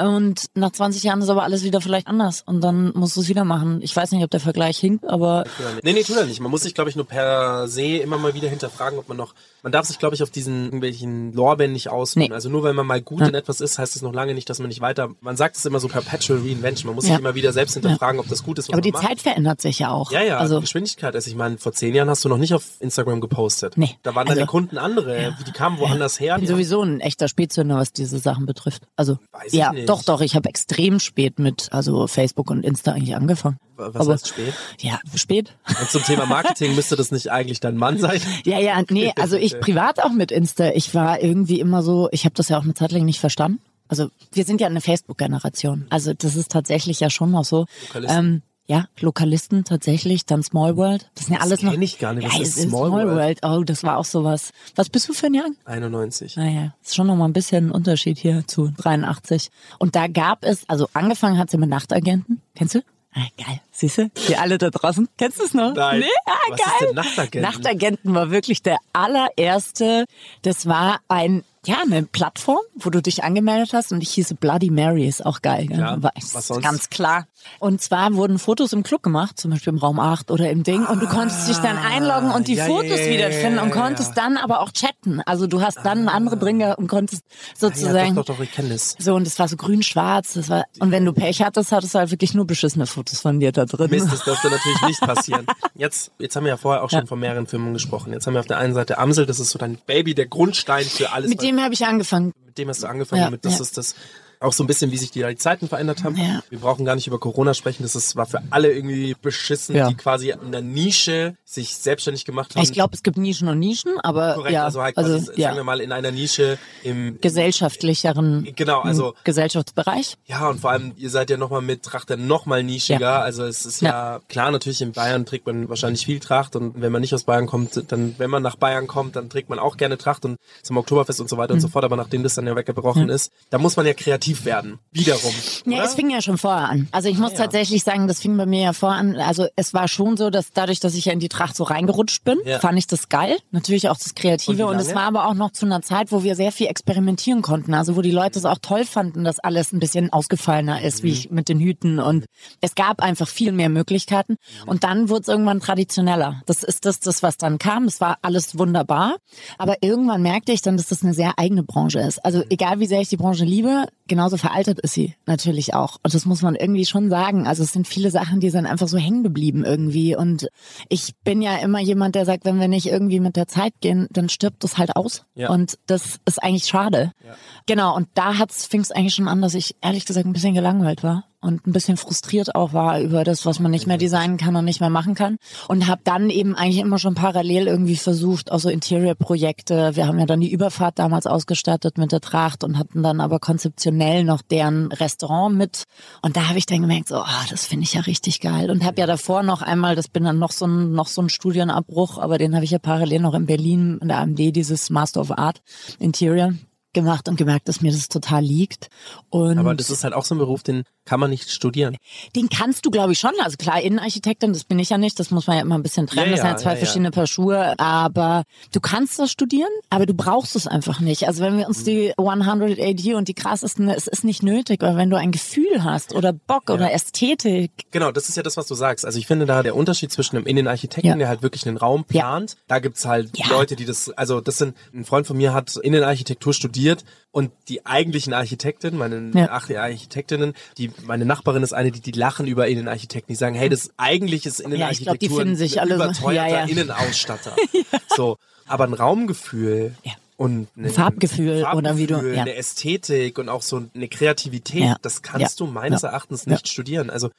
Und nach 20 Jahren ist aber alles wieder vielleicht anders. Und dann musst du es wieder machen. Ich weiß nicht, ob der Vergleich hinkt, aber Nee, nee, tut er nicht. Man muss sich, glaube ich, nur per se immer mal wieder hinterfragen, ob man noch. Man darf sich, glaube ich, auf diesen irgendwelchen Lorbeeren nicht ausruhen. Nee. Also nur weil man mal gut in etwas ist, heißt es noch lange nicht, dass man nicht weiter. Man sagt es immer so perpetual reinvention. Man muss sich Ja. immer wieder selbst hinterfragen, ob das gut ist, was aber die macht. Zeit verändert sich ja auch. Ja, ja, Also, Geschwindigkeit ist. Ich meine, vor zehn Jahren hast du noch nicht auf Instagram gepostet. Nee. Da waren Also- deine Kunden andere, die kamen woanders her. ich bin sowieso ein echter Spätzünder, was diese Sachen betrifft. Also Weiß ich ja, nicht. Doch, doch. Ich habe extrem spät mit also Facebook und Insta eigentlich angefangen. Was Aber- heißt spät? Ja, spät. Und zum Thema Marketing müsste das nicht eigentlich dein Mann sein? Ja, ja, nee, also ich privat auch mit Insta. Ich war irgendwie immer so, ich habe das ja auch eine Zeit lang nicht verstanden. Also wir sind ja eine Facebook-Generation. Also das ist tatsächlich ja schon noch so. Ähm, ja, Lokalisten tatsächlich, dann Small World. Das sind ja alles noch. kenn ich gar nicht. Was ja, ist Small Small World? World? Oh, das war auch sowas. Was bist du für ein Jahr? 91. Naja, ist schon noch mal ein bisschen ein Unterschied hier zu 83. Und da gab es, also angefangen hat sie mit Nachtagenten. Kennst du? Ah, geil. Siehst du? Die alle da draußen. Kennst du es noch? Nein. Nee? Ah, Was geil. ist denn Nachtagenten? Nachtagenten war wirklich der allererste. Das war ein, ja, eine Plattform, wo du dich angemeldet hast und ich hieße Bloody Mary, ist auch geil. Gell? Klar. War Was sonst? Ganz klar. Und zwar wurden Fotos im Club gemacht, zum Beispiel im Raum 8 oder im Ding und du konntest dich dann einloggen und die ja, Fotos ja, ja, wiederfinden ja, und ja, konntest ja. dann aber auch chatten. Also du hast dann andere drin gehabt und konntest Ja, sozusagen doch, doch, doch, ich kenne das. so, und es war so grün-schwarz. Das war, und wenn du Pech hattest, hattest du halt wirklich nur beschissene Fotos von dir da drin. Mist, das dürfte natürlich nicht passieren. Jetzt, jetzt haben wir ja vorher auch schon Ja. von mehreren Filmen gesprochen. Jetzt haben wir auf der einen Seite Amsel, das ist so dein Baby, der Grundstein für alles. Mit dem habe ich angefangen. mit dem hast du angefangen, Ja, damit das ja. ist das auch so ein bisschen, wie sich die, die Zeiten verändert haben. Ja. Wir brauchen gar nicht über Corona sprechen, das ist, war für alle irgendwie beschissen, Ja. die quasi in der Nische sich selbstständig gemacht haben. Ich glaube, es gibt Nischen und Nischen, aber Korrekt, ja, also halt also, quasi, ja, sagen wir mal, in einer Nische im gesellschaftlicheren Genau, also- Gesellschaftsbereich. Ja, und vor allem, ihr seid ja nochmal mit Tracht dann nochmal nischiger. Ja. Also es ist ja. klar, natürlich in Bayern trägt man wahrscheinlich viel Tracht und wenn man nicht aus Bayern kommt, dann, wenn man nach Bayern kommt, dann trägt man auch gerne Tracht und zum Oktoberfest und so weiter und Mhm. so fort. Aber nachdem das dann ja weggebrochen ist, da muss man ja kreativ werden. Wiederum. Ja, oder? es fing ja schon vorher an. Also ich muss ja. tatsächlich sagen, das fing bei mir ja vorher an. Also es war schon so, dass dadurch, dass ich ja in die Tracht so reingerutscht bin, Ja. fand ich das geil. Natürlich auch das Und Kreative. wie Und, es war aber auch noch zu einer Zeit, wo wir sehr viel experimentieren konnten. Also wo die Leute es auch toll fanden, dass alles ein bisschen ausgefallener ist, Mhm. wie ich mit den Hüten. Und es gab einfach viel mehr Möglichkeiten. Und dann wurde es irgendwann traditioneller. Das ist das, das, was dann kam. Es war alles wunderbar. Aber irgendwann merkte ich dann, dass das eine sehr eigene Branche ist. Also egal wie sehr ich die Branche liebe, genauso veraltet ist sie natürlich auch. Und das muss man irgendwie schon sagen. Also es sind viele Sachen, die sind einfach so hängen geblieben irgendwie. Und ich bin ja immer jemand, der sagt, wenn wir nicht irgendwie mit der Zeit gehen, dann stirbt das halt aus. Ja. Und das ist eigentlich schade. Genau. Und da fing es eigentlich schon an, dass ich ehrlich gesagt ein bisschen gelangweilt war und ein bisschen frustriert auch war über das, was man nicht mehr designen kann und nicht mehr machen kann. Und habe dann eben eigentlich immer schon parallel irgendwie versucht, auch so Interior-Projekte. Wir haben ja dann die Überfahrt damals ausgestattet mit der Tracht und hatten dann aber konzeptionell noch deren Restaurant mit. Und da habe ich dann gemerkt, so, ah, das finde ich ja richtig geil. Und habe ja davor noch einmal, das bin dann noch so ein, noch so ein Studienabbruch, aber den habe ich ja parallel noch in Berlin in der AMD, dieses Master of Art Interior gemacht und gemerkt, dass mir das total liegt. Und Aber das ist halt auch so ein Beruf, den kann man nicht studieren. den kannst du, glaube ich, schon. Also klar, Innenarchitektin, das bin ich ja nicht. Das muss man ja immer ein bisschen trennen. Ja, das sind ja, ja zwei ja, ja. verschiedene Paar Schuhe. Aber du kannst das studieren, aber du brauchst es einfach nicht. Also wenn wir uns die 100 AD und die krassesten, es ist nicht nötig, weil wenn du ein Gefühl hast oder Bock oder Ästhetik, Genau, das ist ja das, was du sagst. Also ich finde da der Unterschied zwischen einem Innenarchitekten, Ja. der halt wirklich einen Raum Ja. plant, da gibt's halt Ja. Leute, die das, also das sind, ein Freund von mir hat Innenarchitektur studiert und die eigentlichen Architekten, meine Ja. ach, ja, Architektinnen, die, meine Nachbarin ist eine, die, die lachen über Innenarchitekten, die sagen, hey, das eigentlich ist Ja, ich glaub, Innenarchitektur die finden sich alle so- überteuerter ja, ja. Innenausstatter. So, aber ein Raumgefühl Ja. und ein Farbgefühl oder wie du- Farbgefühl, ja. eine Ästhetik und auch so eine Kreativität, Ja. das kannst Ja. du meines Ja. Erachtens nicht studieren. Also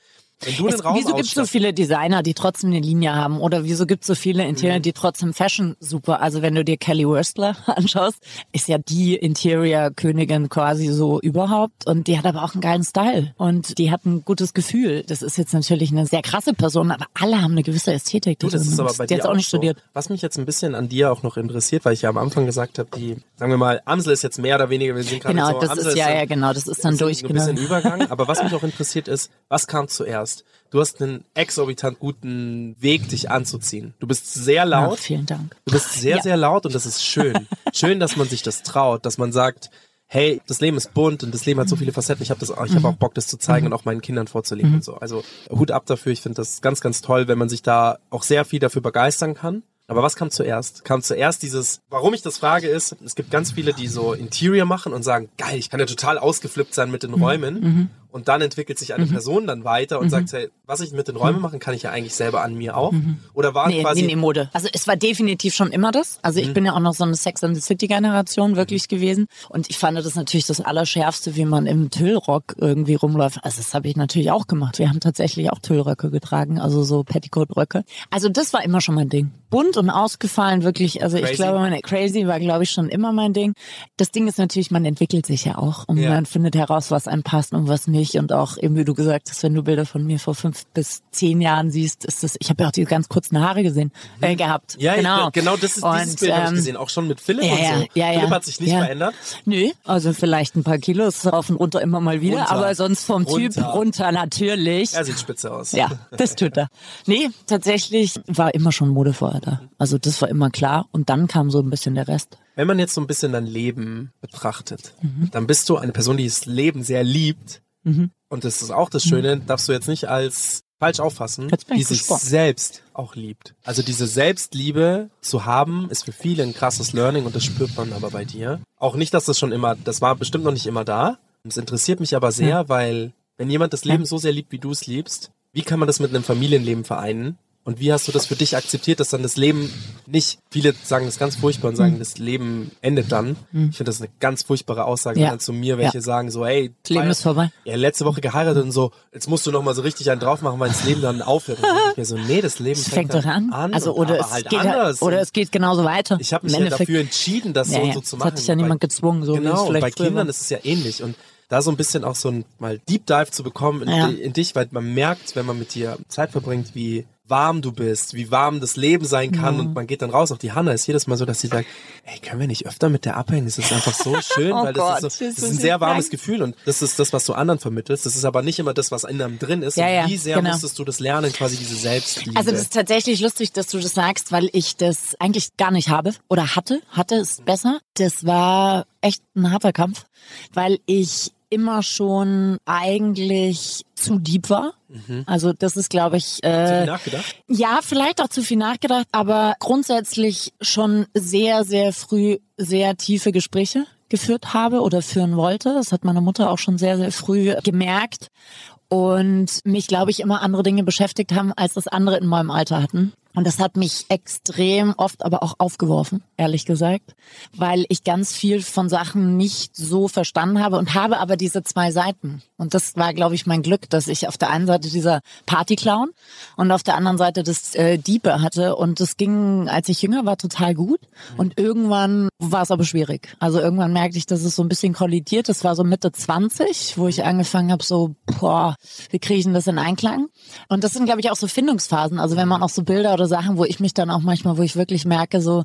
wenn du Es, Raum wieso gibt es so viele Designer, die trotzdem eine Linie haben? Oder wieso gibt es so viele Interior, Mhm. die trotzdem Fashion super? Also wenn du dir Kelly Wurstler anschaust, ist ja die Interior-Königin quasi so überhaupt. Und die hat aber auch einen geilen Style. Und die hat ein gutes Gefühl. Das ist jetzt natürlich eine sehr krasse Person, aber alle haben eine gewisse Ästhetik. Du, das ist aber bei dir hat auch nicht so. studiert. Was mich jetzt ein bisschen an dir auch noch interessiert, weil ich ja am Anfang gesagt habe, die, sagen wir mal, Amsel ist jetzt mehr oder weniger, wir sind gerade Genau, so, das Amsel ist ja, so- ja, genau, das ist dann ist durch, ein genau. bisschen Übergang. Aber was mich auch interessiert ist, was kam zuerst? Du hast einen exorbitant guten Weg, dich anzuziehen. Du bist sehr Ja, laut. vielen Dank. Du bist sehr, Ja. sehr laut und das ist schön. schön, dass man sich das traut, dass man sagt, hey, das Leben ist bunt und das Leben hat so viele Facetten. Ich habe das, auch- ich habe auch Bock, das zu zeigen und auch meinen Kindern vorzuleben und so. Also Hut ab dafür. Ich finde das ganz, ganz toll, wenn man sich da auch sehr viel dafür begeistern kann. Aber was kam zuerst? Kam zuerst dieses, warum ich das frage ist, es gibt ganz viele, die so Interior machen und sagen, geil, ich kann ja total ausgeflippt sein mit den Räumen. Und dann entwickelt sich eine Person dann weiter und sagt, hey, was ich mit den Räumen machen, kann ich ja eigentlich selber an mir auch. Oder war Nee, quasi nee, nee, Mode. Also es war definitiv schon immer das. Also Mhm. ich bin ja auch noch so eine Sex and the City Generation wirklich gewesen. Und ich fand das natürlich das Allerschärfste, wie man im Tüllrock irgendwie rumläuft. Also das habe ich natürlich auch gemacht. Wir haben tatsächlich auch Tüllröcke getragen, also so Petticoat-Röcke. Also das war immer schon mein Ding. Bunt und ausgefallen, wirklich. Also Crazy. ich glaube, meine Crazy war, glaube ich, schon immer mein Ding. Das Ding ist natürlich, man entwickelt sich ja auch und Ja. man findet heraus, was einem passt und was nicht. Nicht. Und auch eben, wie du gesagt hast, wenn du Bilder von mir vor fünf bis zehn Jahren siehst, ist das, ich habe ja auch die ganz kurzen Haare gesehen, äh, gehabt. Ja, genau. ich, genau das ist Und, dieses Bild habe ich ähm, gesehen, auch schon mit Philipp ja, und so. ja, ja. Philipp hat sich nicht verändert. Nö, also vielleicht ein paar Kilos rauf und runter immer mal wieder, Runter. aber sonst vom Typ Runter. runter natürlich. Er sieht spitze aus. Ja, das tut er. Nee, tatsächlich war immer schon Mode vorher da. Also das war immer klar und dann kam so ein bisschen der Rest. Wenn man jetzt so ein bisschen dein Leben betrachtet, Mhm. dann bist du eine Person, die das Leben sehr liebt. Und das ist auch das Schöne, darfst du jetzt nicht als falsch auffassen, Mhm. Die ich sich gespannt. selbst auch liebt. Also diese Selbstliebe zu haben, ist für viele ein krasses Learning und das spürt man aber bei dir. Auch nicht, dass das schon immer, das war bestimmt noch nicht immer da. Es interessiert mich aber sehr, weil wenn jemand das Leben so sehr liebt, wie du es liebst, wie kann man das mit einem Familienleben vereinen? Und wie hast du das für dich akzeptiert, dass dann das Leben nicht, viele sagen das ganz furchtbar und Hm. sagen, das Leben endet dann. Ich finde das eine ganz furchtbare Aussage Ja. zu mir, welche Ja. sagen so, hey, Das Leben ist vorbei. ja, letzte Woche geheiratet und so, jetzt musst du noch mal so richtig einen drauf machen, weil das Leben dann aufhört. Und ich mir so, nee, das Leben Es fängt doch an. also und oder es halt geht anders. oder es geht genauso weiter. ich habe mich ja dafür entschieden, das Ja, so und so zu machen. hat dich ja Bei- niemand gezwungen, so wie es genau, vielleicht bei Kindern war. ist es ja ähnlich. Und da so ein bisschen auch so ein mal Deep Dive zu bekommen in, Ja. in dich, weil man merkt, wenn man mit dir Zeit verbringt, wie warm du bist, wie warm das Leben sein kann Mhm. und man geht dann raus. Auch die Hanna ist jedes Mal so, dass sie sagt, ey, können wir nicht öfter mit der abhängen? Das ist einfach so schön, Oh weil das, Gott, ist, so, das ist ein sehr warmes. Gefühl und das ist das, was du anderen vermittelst. Das ist aber nicht immer das, was in einem drin ist. Ja, ja, wie sehr genau. musstest du das lernen, quasi diese Selbstliebe? Also das ist tatsächlich lustig, dass du das sagst, weil ich das eigentlich gar nicht habe oder hatte. Hatte ist besser. Das war echt ein harter Kampf, weil ich immer schon eigentlich zu deep war. Also das ist, glaube ich, Zu viel äh, nachgedacht? ja, vielleicht auch zu viel nachgedacht, aber grundsätzlich schon sehr, sehr früh sehr tiefe Gespräche geführt habe oder führen wollte. Das hat meine Mutter auch schon sehr, sehr früh gemerkt und mich, glaube ich, immer andere Dinge beschäftigt haben, als das andere in meinem Alter hatten. Und das hat mich extrem oft aber auch aufgeworfen, ehrlich gesagt, weil ich ganz viel von Sachen nicht so verstanden habe und habe aber diese zwei Seiten. Und das war, glaube ich, mein Glück, dass ich auf der einen Seite dieser Partyclown und auf der anderen Seite das äh, Diepe hatte. Und das ging, als ich jünger war, total gut. Und irgendwann war es aber schwierig. Also irgendwann merkte ich, dass es so ein bisschen kollidiert. Das war so Mitte 20, wo ich angefangen habe, so, boah, wie kriege ich denn das in Einklang? Und das sind, glaube ich, auch so Findungsphasen. Also wenn man auch so Bilder oder Sachen, wo ich mich dann auch manchmal, wo ich wirklich merke, so,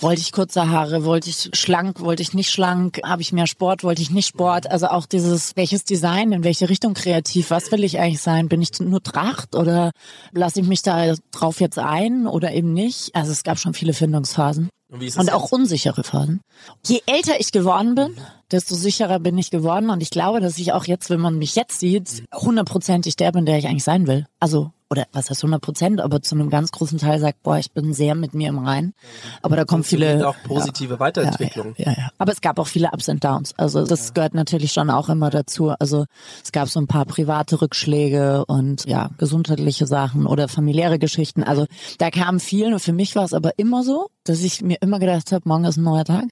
wollte ich kurze Haare, wollte ich schlank, wollte ich nicht schlank, habe ich mehr Sport, wollte ich nicht Sport? Also auch dieses, welches Design, in welche Richtung kreativ, was will ich eigentlich sein? Bin ich nur Tracht oder lasse ich mich da drauf jetzt ein oder eben nicht? Also es gab schon viele Findungsphasen. Und, Und auch unsichere Phasen. Je älter ich geworden bin, desto sicherer bin ich geworden. Und ich glaube, dass ich auch jetzt, wenn man mich jetzt sieht, hundertprozentig der bin, der ich eigentlich sein will. Also, oder was heißt 100 Prozent, aber zu einem ganz großen Teil sagt, boah, ich bin sehr mit mir im Rein. Aber da kommen Funktioniert viele... auch positive Weiterentwicklung. Ja, ja, ja. Aber es gab auch viele Ups und Downs. Also das gehört natürlich schon auch immer dazu. Also es gab so ein paar private Rückschläge und ja, gesundheitliche Sachen oder familiäre Geschichten. Also da kam viel und für mich war es aber immer so, dass ich mir immer gedacht habe, morgen ist ein neuer Tag.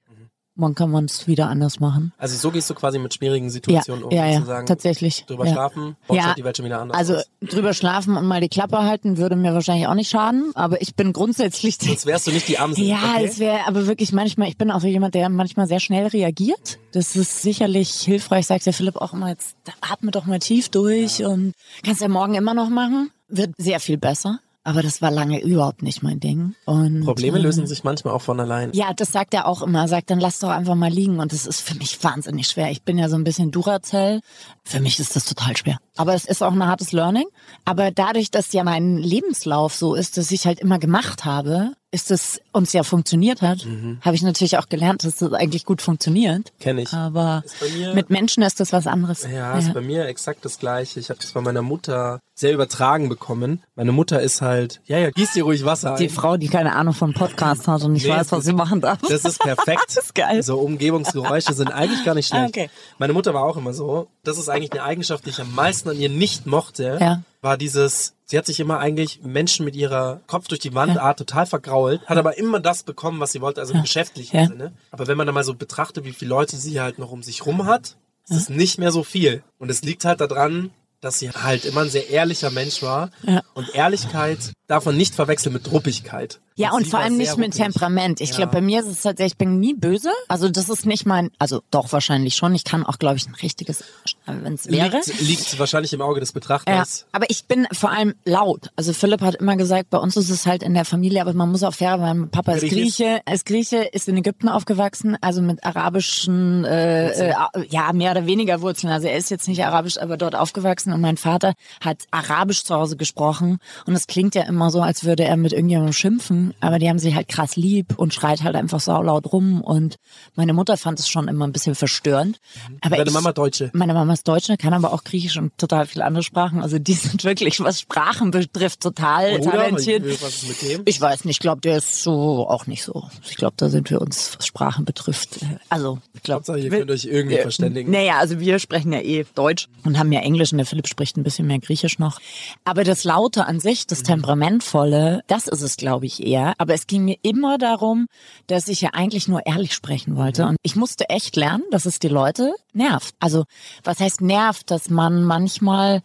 Morgen kann man es wieder anders machen. Also so gehst du quasi mit schwierigen Ja, Situationen um, ja, ja, zu sagen, tatsächlich. drüber ja. schlafen, morgen Ja, schaut die Welt schon wieder anders Also aus. drüber schlafen und mal die Klappe halten würde mir wahrscheinlich auch nicht schaden, aber ich bin grundsätzlich Sonst wärst du nicht die Amsel. Ja, okay? es wäre aber wirklich manchmal, ich bin auch so jemand, der manchmal sehr schnell reagiert. Das ist sicherlich hilfreich, sagt der Philipp auch immer, jetzt atme doch mal tief durch und kannst ja morgen immer noch machen. Wird sehr viel besser. Aber das war lange überhaupt nicht mein Ding. Und, Probleme äh, lösen sich manchmal auch von allein. Ja, das sagt er auch immer. Er sagt, dann lass doch einfach mal liegen. Und das ist für mich wahnsinnig schwer. Ich bin ja so ein bisschen Duracell. Für mich ist das total schwer. Aber es ist auch ein hartes Learning. Aber dadurch, dass ja mein Lebenslauf so ist, dass ich halt immer gemacht habe, ist es uns ja funktioniert hat, habe ich natürlich auch gelernt, dass das eigentlich gut funktioniert. Kenn ich. Aber mir- mit Menschen ist das was anderes. Ja, ist bei mir exakt das Gleiche. Ich habe das bei meiner Mutter sehr übertragen bekommen. Meine Mutter ist halt, ja, ja, gieß dir ruhig Wasser ein. Die Frau, die keine Ahnung vom Podcast hat und nicht Nee, weiß, was das- sie machen darf. Das ist perfekt. Das ist geil. So Umgebungsgeräusche sind eigentlich gar nicht schlecht. Okay. Meine Mutter war auch immer so. Das ist eigentlich eine Eigenschaft, die ich am meisten an ihr nicht mochte. Ja. War dieses, sie hat sich immer eigentlich Menschen mit ihrer Kopf durch die Wand Art total vergrault, hat aber immer das bekommen, was sie wollte, also im geschäftlichen. Sinne. Aber wenn man dann mal so betrachtet, wie viele Leute sie halt noch um sich rum hat, ist es nicht mehr so viel. Und es liegt halt daran, dass sie halt immer ein sehr ehrlicher Mensch war. Ja. Und Ehrlichkeit man nicht verwechseln mit Ruppigkeit. Ja, und sie vor allem nicht mit ruppig. Temperament. Ich Ja. glaube, bei mir ist es tatsächlich, ich bin nie böse. Also das ist nicht mein, also doch wahrscheinlich schon. Ich kann auch, glaube ich, ein richtiges, wenn es wäre. Liegt, liegt wahrscheinlich im Auge des Ja, Betrachters. aber ich bin vor allem laut. Also Philipp hat immer gesagt, bei uns ist es halt in der Familie, aber man muss auch fair, weil mein Papa ist? Grieche, ist Grieche, ist in Ägypten aufgewachsen, also mit arabischen, äh, äh, ja mehr oder weniger Wurzeln. Also er ist jetzt nicht arabisch, aber dort aufgewachsen und mein Vater hat arabisch zu Hause gesprochen und es klingt ja immer so, als würde er mit irgendjemandem schimpfen, aber die haben sich halt krass lieb und schreit halt einfach saulaut rum und meine Mutter fand es schon immer ein bisschen verstörend. Aber Deine ich, Mama Deutsche. meine Mama ist Deutsche, kann aber auch Griechisch und total viele andere Sprachen. Also die sind wirklich, was Sprachen betrifft, total Bruder, talentiert. dem? Ich weiß nicht, ich glaube, der ist so auch nicht so. Ich glaube, da sind wir uns, was Sprachen betrifft. äh, Also, ich glaube. Ihr könnt euch irgendwie verständigen. Naja, also wir sprechen ja eh Deutsch und haben ja Englisch und der Philipp spricht ein bisschen mehr Griechisch noch. Aber das Laute an sich, das Temperamentvolle, das ist es, glaube ich, eher. Aber es ging mir immer darum, dass ich ja eigentlich nur ehrlich sprechen wollte. Und ich musste echt lernen, dass es die Leute nervt. Also, was heißt nervt, dass man manchmal,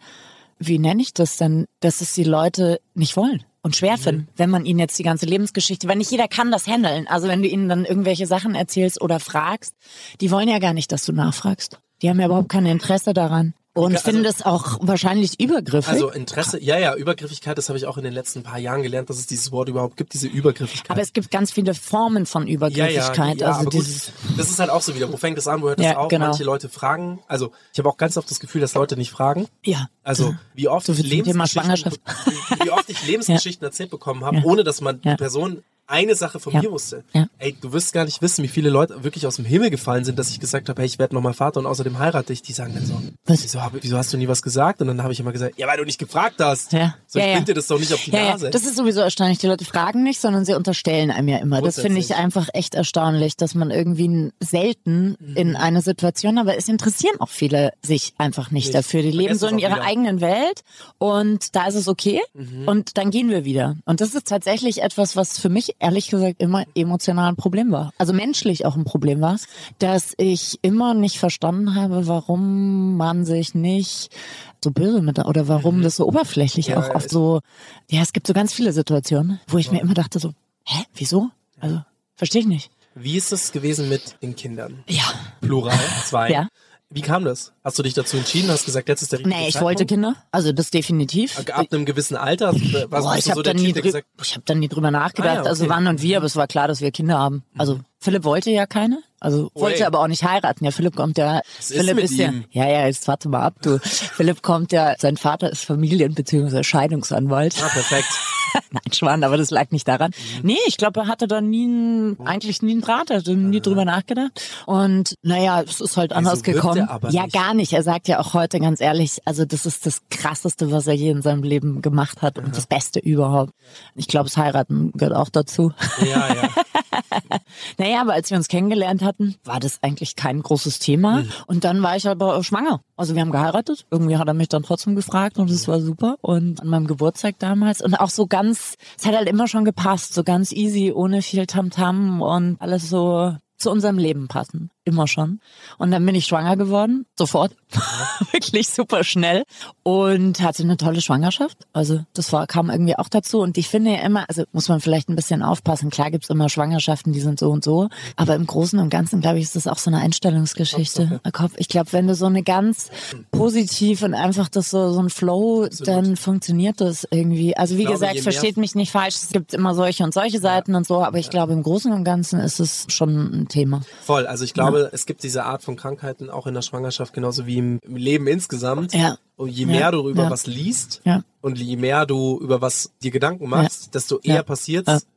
wie nenne ich das denn, dass es die Leute nicht wollen? Und schwer finden, wenn man ihnen jetzt die ganze Lebensgeschichte, weil nicht jeder kann das handeln. Also wenn du ihnen dann irgendwelche Sachen erzählst oder fragst, die wollen ja gar nicht, dass du nachfragst. Die haben ja überhaupt kein Interesse daran. Und Also- finden es auch wahrscheinlich übergriffig. Also Interesse, ja, ja, Übergriffigkeit, das habe ich auch in den letzten paar Jahren gelernt, dass es dieses Wort überhaupt gibt, diese Übergriffigkeit. aber es gibt ganz viele Formen von Übergriffigkeit. Ja, ja, also aber gut, dieses, das ist halt auch so wieder, wo fängt das an, wo hört das Ja, auf? genau. Manche Leute fragen, also ich habe auch ganz oft das Gefühl, dass Leute nicht fragen. ja. Also wie oft So Lebensgeschichten, wie oft ich Lebensgeschichten erzählt bekommen habe, ohne dass man Ja. die Person eine Sache von Ja. mir wusste. Ja. Ey, du wirst gar nicht wissen, wie viele Leute wirklich aus dem Himmel gefallen sind, dass ich gesagt habe, hey, ich werde nochmal Vater und außerdem heirate ich. Die sagen dann so, Was? wieso, hab, wieso hast du nie was gesagt? Und dann habe ich immer gesagt, ja, weil du nicht gefragt hast. Ja. So, ich Ja, ja. bind dir das doch nicht auf die Ja, Nase. ja, das ist sowieso erstaunlich. Die Leute fragen nicht, sondern sie unterstellen einem ja immer. Das finde ich einfach echt erstaunlich, dass man irgendwie selten Mhm. in eine Situation, aber es interessieren auch viele sich einfach nicht, Nicht. dafür. Die leben so in ihrer wieder. eigenen Welt und da ist es okay Mhm. und dann gehen wir wieder. Und das ist tatsächlich etwas, was für mich ehrlich gesagt immer emotional ein Problem war. Also menschlich auch ein Problem war, dass ich immer nicht verstanden habe, warum man sich nicht so böse mit oder warum das so oberflächlich Mhm. Ja, auch ja, oft so ja, es gibt so ganz viele Situationen, wo ich mir immer dachte so, hä, wieso? Also, verstehe ich nicht. Wie ist es gewesen mit den Kindern? Ja. Plural, zwei. Ja. Wie kam das? Hast du dich dazu entschieden? Hast gesagt, jetzt ist der richtige Nee, ich Zeitpunkt? wollte Kinder. Also das definitiv. Ab einem gewissen Alter? Was, Boah, ich habe so dann, nie gesagt ich hab dann nie drüber nachgedacht. Ah, ja, Also okay. wann und wie, aber es war klar, dass wir Kinder haben. Also Philipp wollte ja keine. Also wollte ey. aber auch nicht heiraten. Ja, Philipp kommt ja. ist Philipp mit ist ja. ihm? Ja, ja, jetzt warte mal ab, du. Philipp kommt ja. Sein Vater ist Familien- bzw. Scheidungsanwalt. Ah, perfekt. Nein, Schwan, aber das lag nicht daran. Nee, ich glaube, er hatte da nie ein, eigentlich nie einen Draht, er hatte nie drüber nachgedacht. Und naja, es ist halt anders wirkt gekommen. ja, nicht. gar nicht. Er sagt ja auch heute ganz ehrlich, also das ist das krasseste, was er je in seinem Leben gemacht hat und das Beste überhaupt. Ich glaube, das Heiraten gehört auch dazu. Ja, ja. Naja, aber als wir uns kennengelernt hatten, war das eigentlich kein großes Thema. Und dann war ich aber schwanger. Also wir haben geheiratet. Irgendwie hat er mich dann trotzdem gefragt und es war super. Und an meinem Geburtstag damals und auch so ganz, es hat halt immer schon gepasst, so ganz easy, ohne viel Tamtam und alles so zu unserem Leben passen. Immer schon. Und dann bin ich schwanger geworden. Sofort. Wirklich super schnell. Und hatte eine tolle Schwangerschaft. Also das war, kam irgendwie auch dazu. Und ich finde ja immer, also muss man vielleicht ein bisschen aufpassen. Klar gibt's immer Schwangerschaften, die sind so und so. Aber im Großen und Ganzen, glaube ich, ist das auch so eine Einstellungsgeschichte. Kopf. Ich glaube, wenn du so eine ganz positiv und einfach das so, so ein Flow, dann funktioniert das irgendwie. Also wie glaube, gesagt, versteht mich nicht falsch. Es gibt immer solche und solche Seiten und so. Aber ich glaube, im Großen und Ganzen ist es schon ein Thema. Voll. Also ich glaube, es gibt diese Art von Krankheiten auch in der Schwangerschaft, genauso wie im Leben insgesamt. Ja. Und je mehr Ja. du über Ja. was liest Ja. und je mehr du über was dir Gedanken machst, desto eher Ja.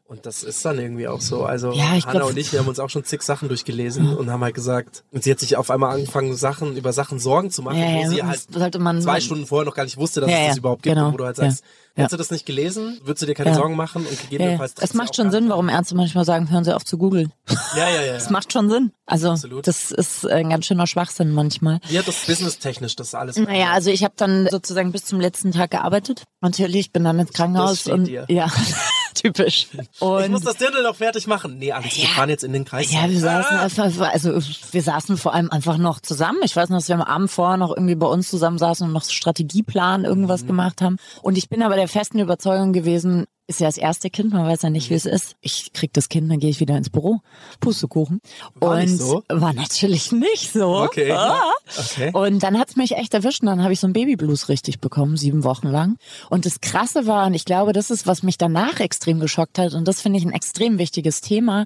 Ja. Und das ist dann irgendwie auch so. Also Ja, ich Hanna glaub- und ich, wir haben uns auch schon zig Sachen durchgelesen und haben halt gesagt, und sie hat sich auf einmal angefangen, Sachen über Sachen Sorgen zu machen, Ja, wo ja, sie halt sollte man- zwei Stunden vorher noch gar nicht wusste, dass Ja, es das ja, überhaupt gibt. genau. Wo du halt Ja. sagst, Ja. hättest du das nicht gelesen, würdest du dir keine Ja. Sorgen machen und Ja, ja. gegebenenfalls Es macht schon Sinn, warum Ärzte manchmal sagen, hören Sie auf zu googeln. Ja, ja, ja. Ja. macht schon Sinn. Also Absolut. das ist ein ganz schöner Schwachsinn manchmal. Wie hat das businesstechnisch das alles Naja, also ich habe dann sozusagen bis zum letzten Tag gearbeitet. Natürlich, bin dann ins Krankenhaus und dir. ja, typisch. Ich Und muss das Dirndl noch fertig machen. Nee, Alex, wir Ja. fahren jetzt in den Kreis. ja, wir saßen Ah. einfach, also wir saßen vor allem einfach noch zusammen. Ich weiß noch, dass wir am Abend vorher noch irgendwie bei uns zusammen saßen und noch Strategieplan irgendwas Mhm. gemacht haben. Und ich bin aber der festen Überzeugung gewesen, ist ja das erste Kind, man weiß ja nicht, wie es ist. Ich krieg das Kind, dann gehe ich wieder ins Büro. Pustekuchen. War und nicht so? war natürlich nicht so. Okay. Ah. Okay. Und dann hat's mich echt erwischt und dann habe ich so ein Babyblues richtig bekommen, sieben Wochen lang. Und das Krasse war, und ich glaube, das ist, was mich danach extrem geschockt hat, und das finde ich ein extrem wichtiges Thema,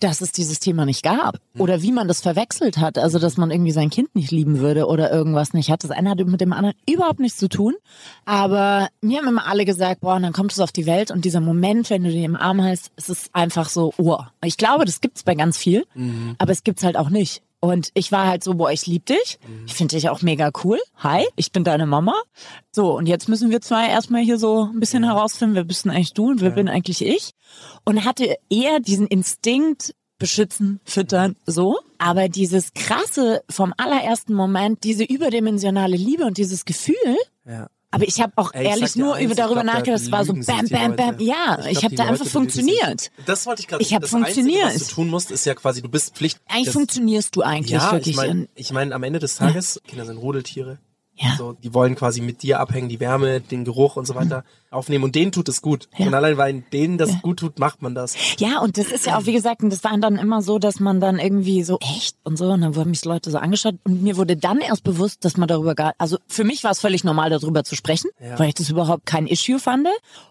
dass es dieses Thema nicht gab. Oder wie man das verwechselt hat. Also, dass man irgendwie sein Kind nicht lieben würde oder irgendwas nicht hat. Das eine hat mit dem anderen überhaupt nichts zu tun. Aber mir haben immer alle gesagt, boah, und dann kommt es auf die Welt und dieser Moment, wenn du den im Arm hast, es ist einfach so, oh. Ich glaube, das gibt's bei ganz viel, aber es gibt's halt auch nicht. Und ich war halt so, boah, ich lieb dich. Ich finde dich auch mega cool. Hi, ich bin deine Mama. So, und jetzt müssen wir zwei erstmal hier so ein bisschen herausfinden, wer bist denn eigentlich du und wer bin eigentlich ich? Und hatte eher diesen Instinkt, beschützen, füttern, so. Aber dieses krasse vom allerersten Moment, diese überdimensionale Liebe und dieses Gefühl, Ja. Aber ich habe auch Ey, ich ehrlich nur eins, über ich darüber nachgedacht, es war so bam, bam, bam. Leute. Ja, ich, glaub, habe da Leute einfach sich. funktioniert. Das wollte ich gerade Ich hab Das funktioniert. Einzige, was du tun musst, ist ja quasi, du bist Pflicht. Eigentlich funktionierst du eigentlich Ja, wirklich. ich meine, in- ich mein, am Ende des Tages, Kinder sind Rudeltiere. Ja. So, die wollen quasi mit dir abhängen, die Wärme, den Geruch und so weiter aufnehmen. Und denen tut es gut. Ja. Und allein, weil denen das gut tut, macht man das. Ja, und das ist ja auch, wie gesagt, und das war dann immer so, dass man dann irgendwie so, echt? Und so, und dann wurden mich Leute so angeschaut. Und mir wurde dann erst bewusst, dass man darüber gar, also für mich war es völlig normal, darüber zu sprechen, Ja. weil ich das überhaupt kein Issue fand.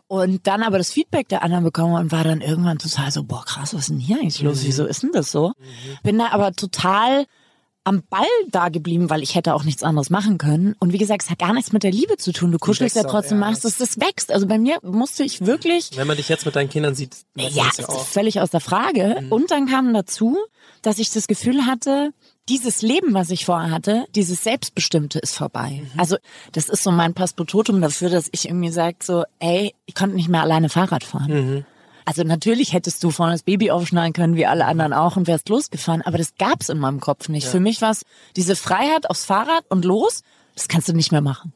Und dann aber das Feedback der anderen bekommen und war dann irgendwann total so, boah, krass, was ist denn hier eigentlich Mhm. los? Wieso ist denn das so? Bin da aber total am Ball da geblieben, weil ich hätte auch nichts anderes machen können. Und wie gesagt, es hat gar nichts mit der Liebe zu tun. Du kuschelst ja trotzdem, erst. machst es, das wächst. Also bei mir musste ich wirklich Wenn man dich jetzt mit deinen Kindern sieht, ja, das ja ist völlig aus der Frage. Und dann kam dazu, dass ich das Gefühl hatte, dieses Leben, was ich vorher hatte, dieses Selbstbestimmte ist vorbei. Also das ist so mein Passepartout dafür, dass ich irgendwie sage so, ey, ich konnte nicht mehr alleine Fahrrad fahren. Also natürlich hättest du vorne das Baby aufschneiden können, wie alle anderen auch, und wärst losgefahren, aber das gab's in meinem Kopf nicht. Für mich war es diese Freiheit aufs Fahrrad und los, das kannst du nicht mehr machen.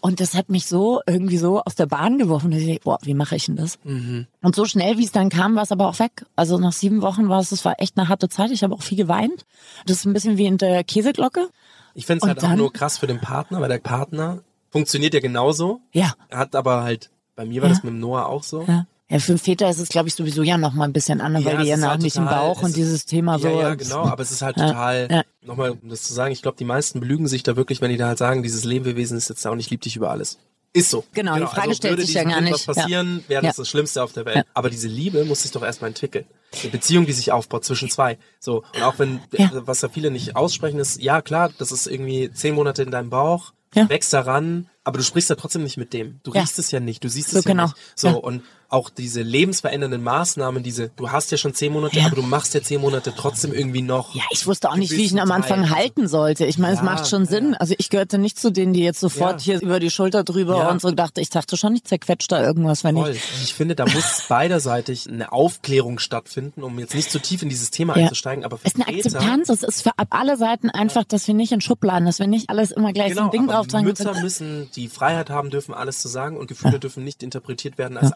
Und das hat mich so irgendwie so aus der Bahn geworfen, dass ich, boah, wie mache ich denn das? Und so schnell, wie es dann kam, war es aber auch weg. Also nach sieben Wochen war es, das war echt eine harte Zeit. Ich habe auch viel geweint. Das ist ein bisschen wie in der Käseglocke. Ich finde es halt auch dann- nur krass für den Partner, weil der Partner funktioniert ja genauso. Ja. Hat aber halt, bei mir war Ja. das mit dem Noah auch so. Ja. Ja, für Väter ist es, glaube ich, sowieso ja noch mal ein bisschen anders, weil Ja, die es ja halt nicht im Bauch und dieses Thema so. Ja, ja, genau, aber es ist halt total, ja. nochmal, um das zu sagen, ich glaube, die meisten belügen sich da wirklich, wenn die da halt sagen, dieses Lebewesen ist jetzt da und ich liebe dich über alles. Ist so. Genau, die Frage stellt würde sich ja gar nicht. was passieren, wäre das das Schlimmste auf der Welt. Aber diese Liebe muss sich doch erstmal entwickeln. Eine Beziehung, die sich aufbaut zwischen zwei. So, und auch wenn, Ja. was ja viele nicht aussprechen, ist, ja klar, das ist irgendwie zehn Monate in deinem Bauch, wächst daran, aber du sprichst ja trotzdem nicht mit dem. Du riechst es ja nicht, du siehst So es ja genau. nicht. So, und auch diese lebensverändernden Maßnahmen, diese, du hast ja schon zehn Monate, Ja. aber du machst ja zehn Monate trotzdem irgendwie noch. Ja, ich wusste auch nicht, wie ich ihn am Anfang Teil. halten sollte. Ich meine, es Ja, macht schon Sinn. Also ich gehörte nicht zu denen, die jetzt sofort Ja. hier über die Schulter drüber Ja. und so dachte, ich dachte schon, ich zerquetscht da irgendwas, wenn Voll. ich. Ich finde, da muss beiderseitig eine Aufklärung stattfinden, um jetzt nicht zu tief in dieses Thema Ja. einzusteigen, aber für Es ist eine Akzeptanz, es ist für ab alle Seiten einfach, dass wir nicht in Schubladen, dass wir nicht alles immer gleich so Genau, ein Ding drauf tragen. Mütter müssen die Freiheit haben dürfen, alles zu sagen und Gefühle dürfen nicht interpretiert werden als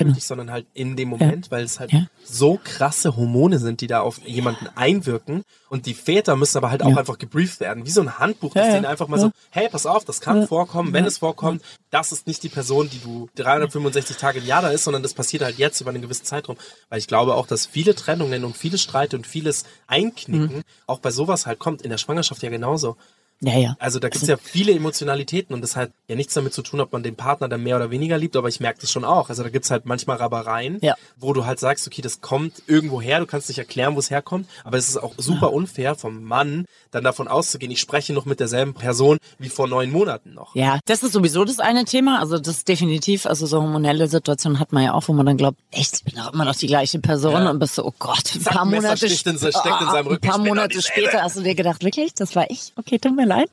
allgemeingültig, sondern halt in dem Moment, weil es halt Genau. Ja. so krasse Hormone sind, die da auf jemanden einwirken und die Väter müssen aber halt auch Ja. einfach gebrieft werden, wie so ein Handbuch, das Ja, ja. denen einfach mal Ja. so, hey, pass auf, das kann vorkommen, wenn es vorkommt, das ist nicht die Person, die du 365 Tage im Jahr da ist, sondern das passiert halt jetzt über einen gewissen Zeitraum, weil ich glaube auch, dass viele Trennungen und viele Streite und vieles Einknicken Mhm. auch bei sowas halt kommt, in der Schwangerschaft ja genauso. Ja, ja. Also da gibt's ja viele Emotionalitäten und das hat ja nichts damit zu tun, ob man den Partner dann mehr oder weniger liebt, aber ich merke das schon auch. Also da gibt's halt manchmal Rabereien, Ja. wo du halt sagst, okay, das kommt irgendwo her, du kannst nicht erklären, wo es herkommt, aber es ist auch super unfair vom Mann, dann davon auszugehen, ich spreche noch mit derselben Person wie vor neun Monaten noch. Ja, das ist sowieso das eine Thema. Also das ist definitiv, also so hormonelle Situation hat man ja auch, wo man dann glaubt, echt, ich bin doch immer noch die gleiche Person Ja. und bist so, oh Gott, ein Zack, paar Monate in- in seinem ein paar Monate später hast du dir gedacht, wirklich, das war ich? Okay, tut mir leid.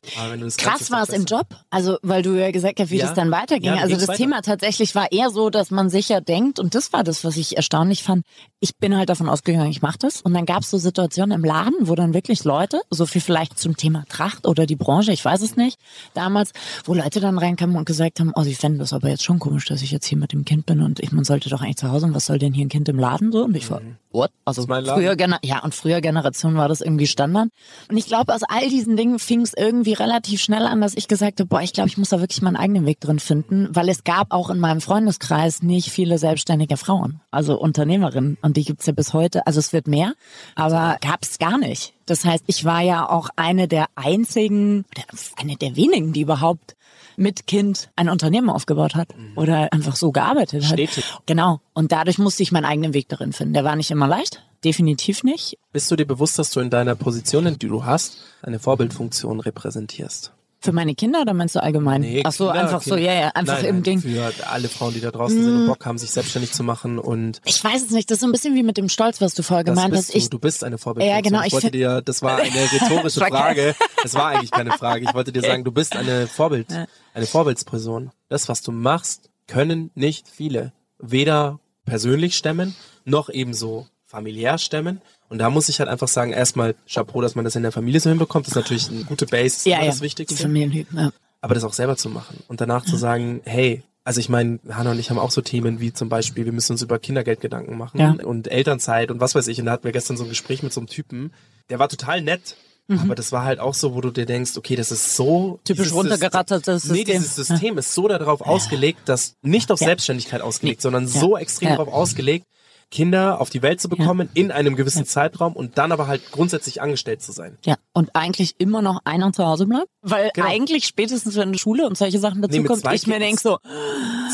Krass war es im. Job, also weil du ja gesagt hast, wie Ja. das dann weiterging. Ja, also das weiter? Thema tatsächlich war eher so, dass man sicher denkt, und das war das, was ich erstaunlich fand. Ich bin halt davon ausgegangen, ich mache das. Und dann gab es so Situationen im Laden, wo dann wirklich Leute, so viel vielleicht zum Thema Tracht oder die Branche, ich weiß es nicht, damals, wo Leute dann reinkamen und gesagt haben, oh, sie fänden das aber jetzt schon komisch, dass ich jetzt hier mit dem Kind bin und ich, man sollte doch eigentlich zu Hause und was soll denn hier ein Kind im Laden so? Und ich war, what? Also Mhm. ist mein Laden. früher, ja, und früher Generation war das irgendwie Standard. Und ich glaube, aus all diesen Dingen fing es irgendwie relativ schnell an, dass ich gesagt habe, boah, ich glaube, ich muss da wirklich meinen eigenen Weg drin finden, weil es gab auch in meinem Freundeskreis nicht viele selbstständige Frauen, also Unternehmerinnen. Und die gibt's ja bis heute. Also es wird mehr, aber gab's gar nicht. Das heißt, ich war ja auch eine der einzigen, oder eine der wenigen, die überhaupt mit Kind ein Unternehmen aufgebaut hat oder einfach so gearbeitet hat. Stetig. Genau. Und dadurch musste ich meinen eigenen Weg darin finden. Der war nicht immer leicht, definitiv nicht. Bist du dir bewusst, dass du in deiner Position, die du hast, eine Vorbildfunktion repräsentierst? Für meine Kinder oder meinst du allgemein? Ach so, Kinder, einfach so, Kinder. ja, ja, einfach nein, im nein, Ding. Für alle Frauen, die da draußen sind und Bock haben, sich selbstständig zu machen und Ich weiß es nicht, das ist so ein bisschen wie mit dem Stolz, was du vorher das gemeint hast. du, Ich, du bist eine Vorbildfunktion. Ja, genau, Ich ich wollte dir, das war eine rhetorische Frage. Das war eigentlich keine Frage. Ich wollte dir sagen, du bist eine Vorbild, eine Vorbildsperson. Das, was du machst, können nicht viele weder persönlich stemmen, noch ebenso familiär stemmen. Und da muss ich halt einfach sagen, erstmal Chapeau, dass man das in der Familie so hinbekommt. Das ist natürlich eine gute Base, ja, ja, das die Wichtigste Familientypen, ja. aber das auch selber zu machen und danach zu sagen, hey, also ich meine, Hanna und ich haben auch so Themen wie zum Beispiel, wir müssen uns über Kindergeld Gedanken machen Ja. und Elternzeit und was weiß ich. Und da hatten wir gestern so ein Gespräch mit so einem Typen, der war total nett, aber das war halt auch so, wo du dir denkst, okay, das ist so Mhm. Typisch runtergerattertes System. Nee, dieses System ist so darauf ausgelegt, dass nicht auf Ja. Selbstständigkeit ausgelegt, Nee. sondern Ja. so extrem Ja. darauf ausgelegt, Kinder auf die Welt zu bekommen in einem gewissen Zeitraum und dann aber halt grundsätzlich angestellt zu sein. Ja, und eigentlich immer noch einer zu Hause bleibt. Weil Genau. eigentlich spätestens, wenn die Schule und solche Sachen mit dazukommt, zwei ich mir Kids. denk so,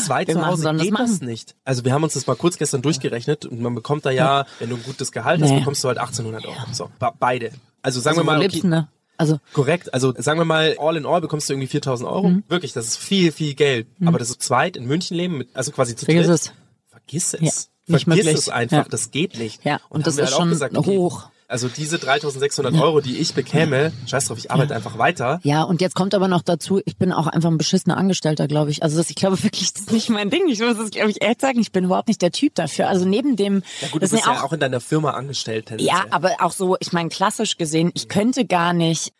Zwei zu Hause das geht das machen. nicht. Also wir haben uns das mal kurz gestern durchgerechnet und man bekommt da ja, wenn du ein gutes Gehalt hast, Nee. bekommst du halt 1800 Euro. So, be- beide. Also sagen also, wir mal, okay, lebst du, ne? Also, korrekt, also sagen wir mal, all in all bekommst du irgendwie 4000 Euro. Mhm. Wirklich, das ist viel, viel Geld. Aber das ist zweit in München leben, mit, also quasi zu vergiss dritt. es. Vergiss es. Ja, nicht Vergiss möglich. es einfach, Ja. das geht nicht. Ja, und da das ist halt auch schon gesagt, okay, hoch. Also diese 3600 Euro, die ich bekäme, scheiß drauf, ich arbeite einfach weiter. Ja, und jetzt kommt aber noch dazu, ich bin auch einfach ein beschissener Angestellter, glaube ich. Also das, ich glaube wirklich, das ist nicht mein Ding. Ich muss es, glaube ich, ehrlich sagen, ich bin überhaupt nicht der Typ dafür. Also neben dem, Ja gut, du das bist ja auch in deiner Firma angestellt. Ja, aber auch so, ich meine, klassisch gesehen, ich könnte gar nicht.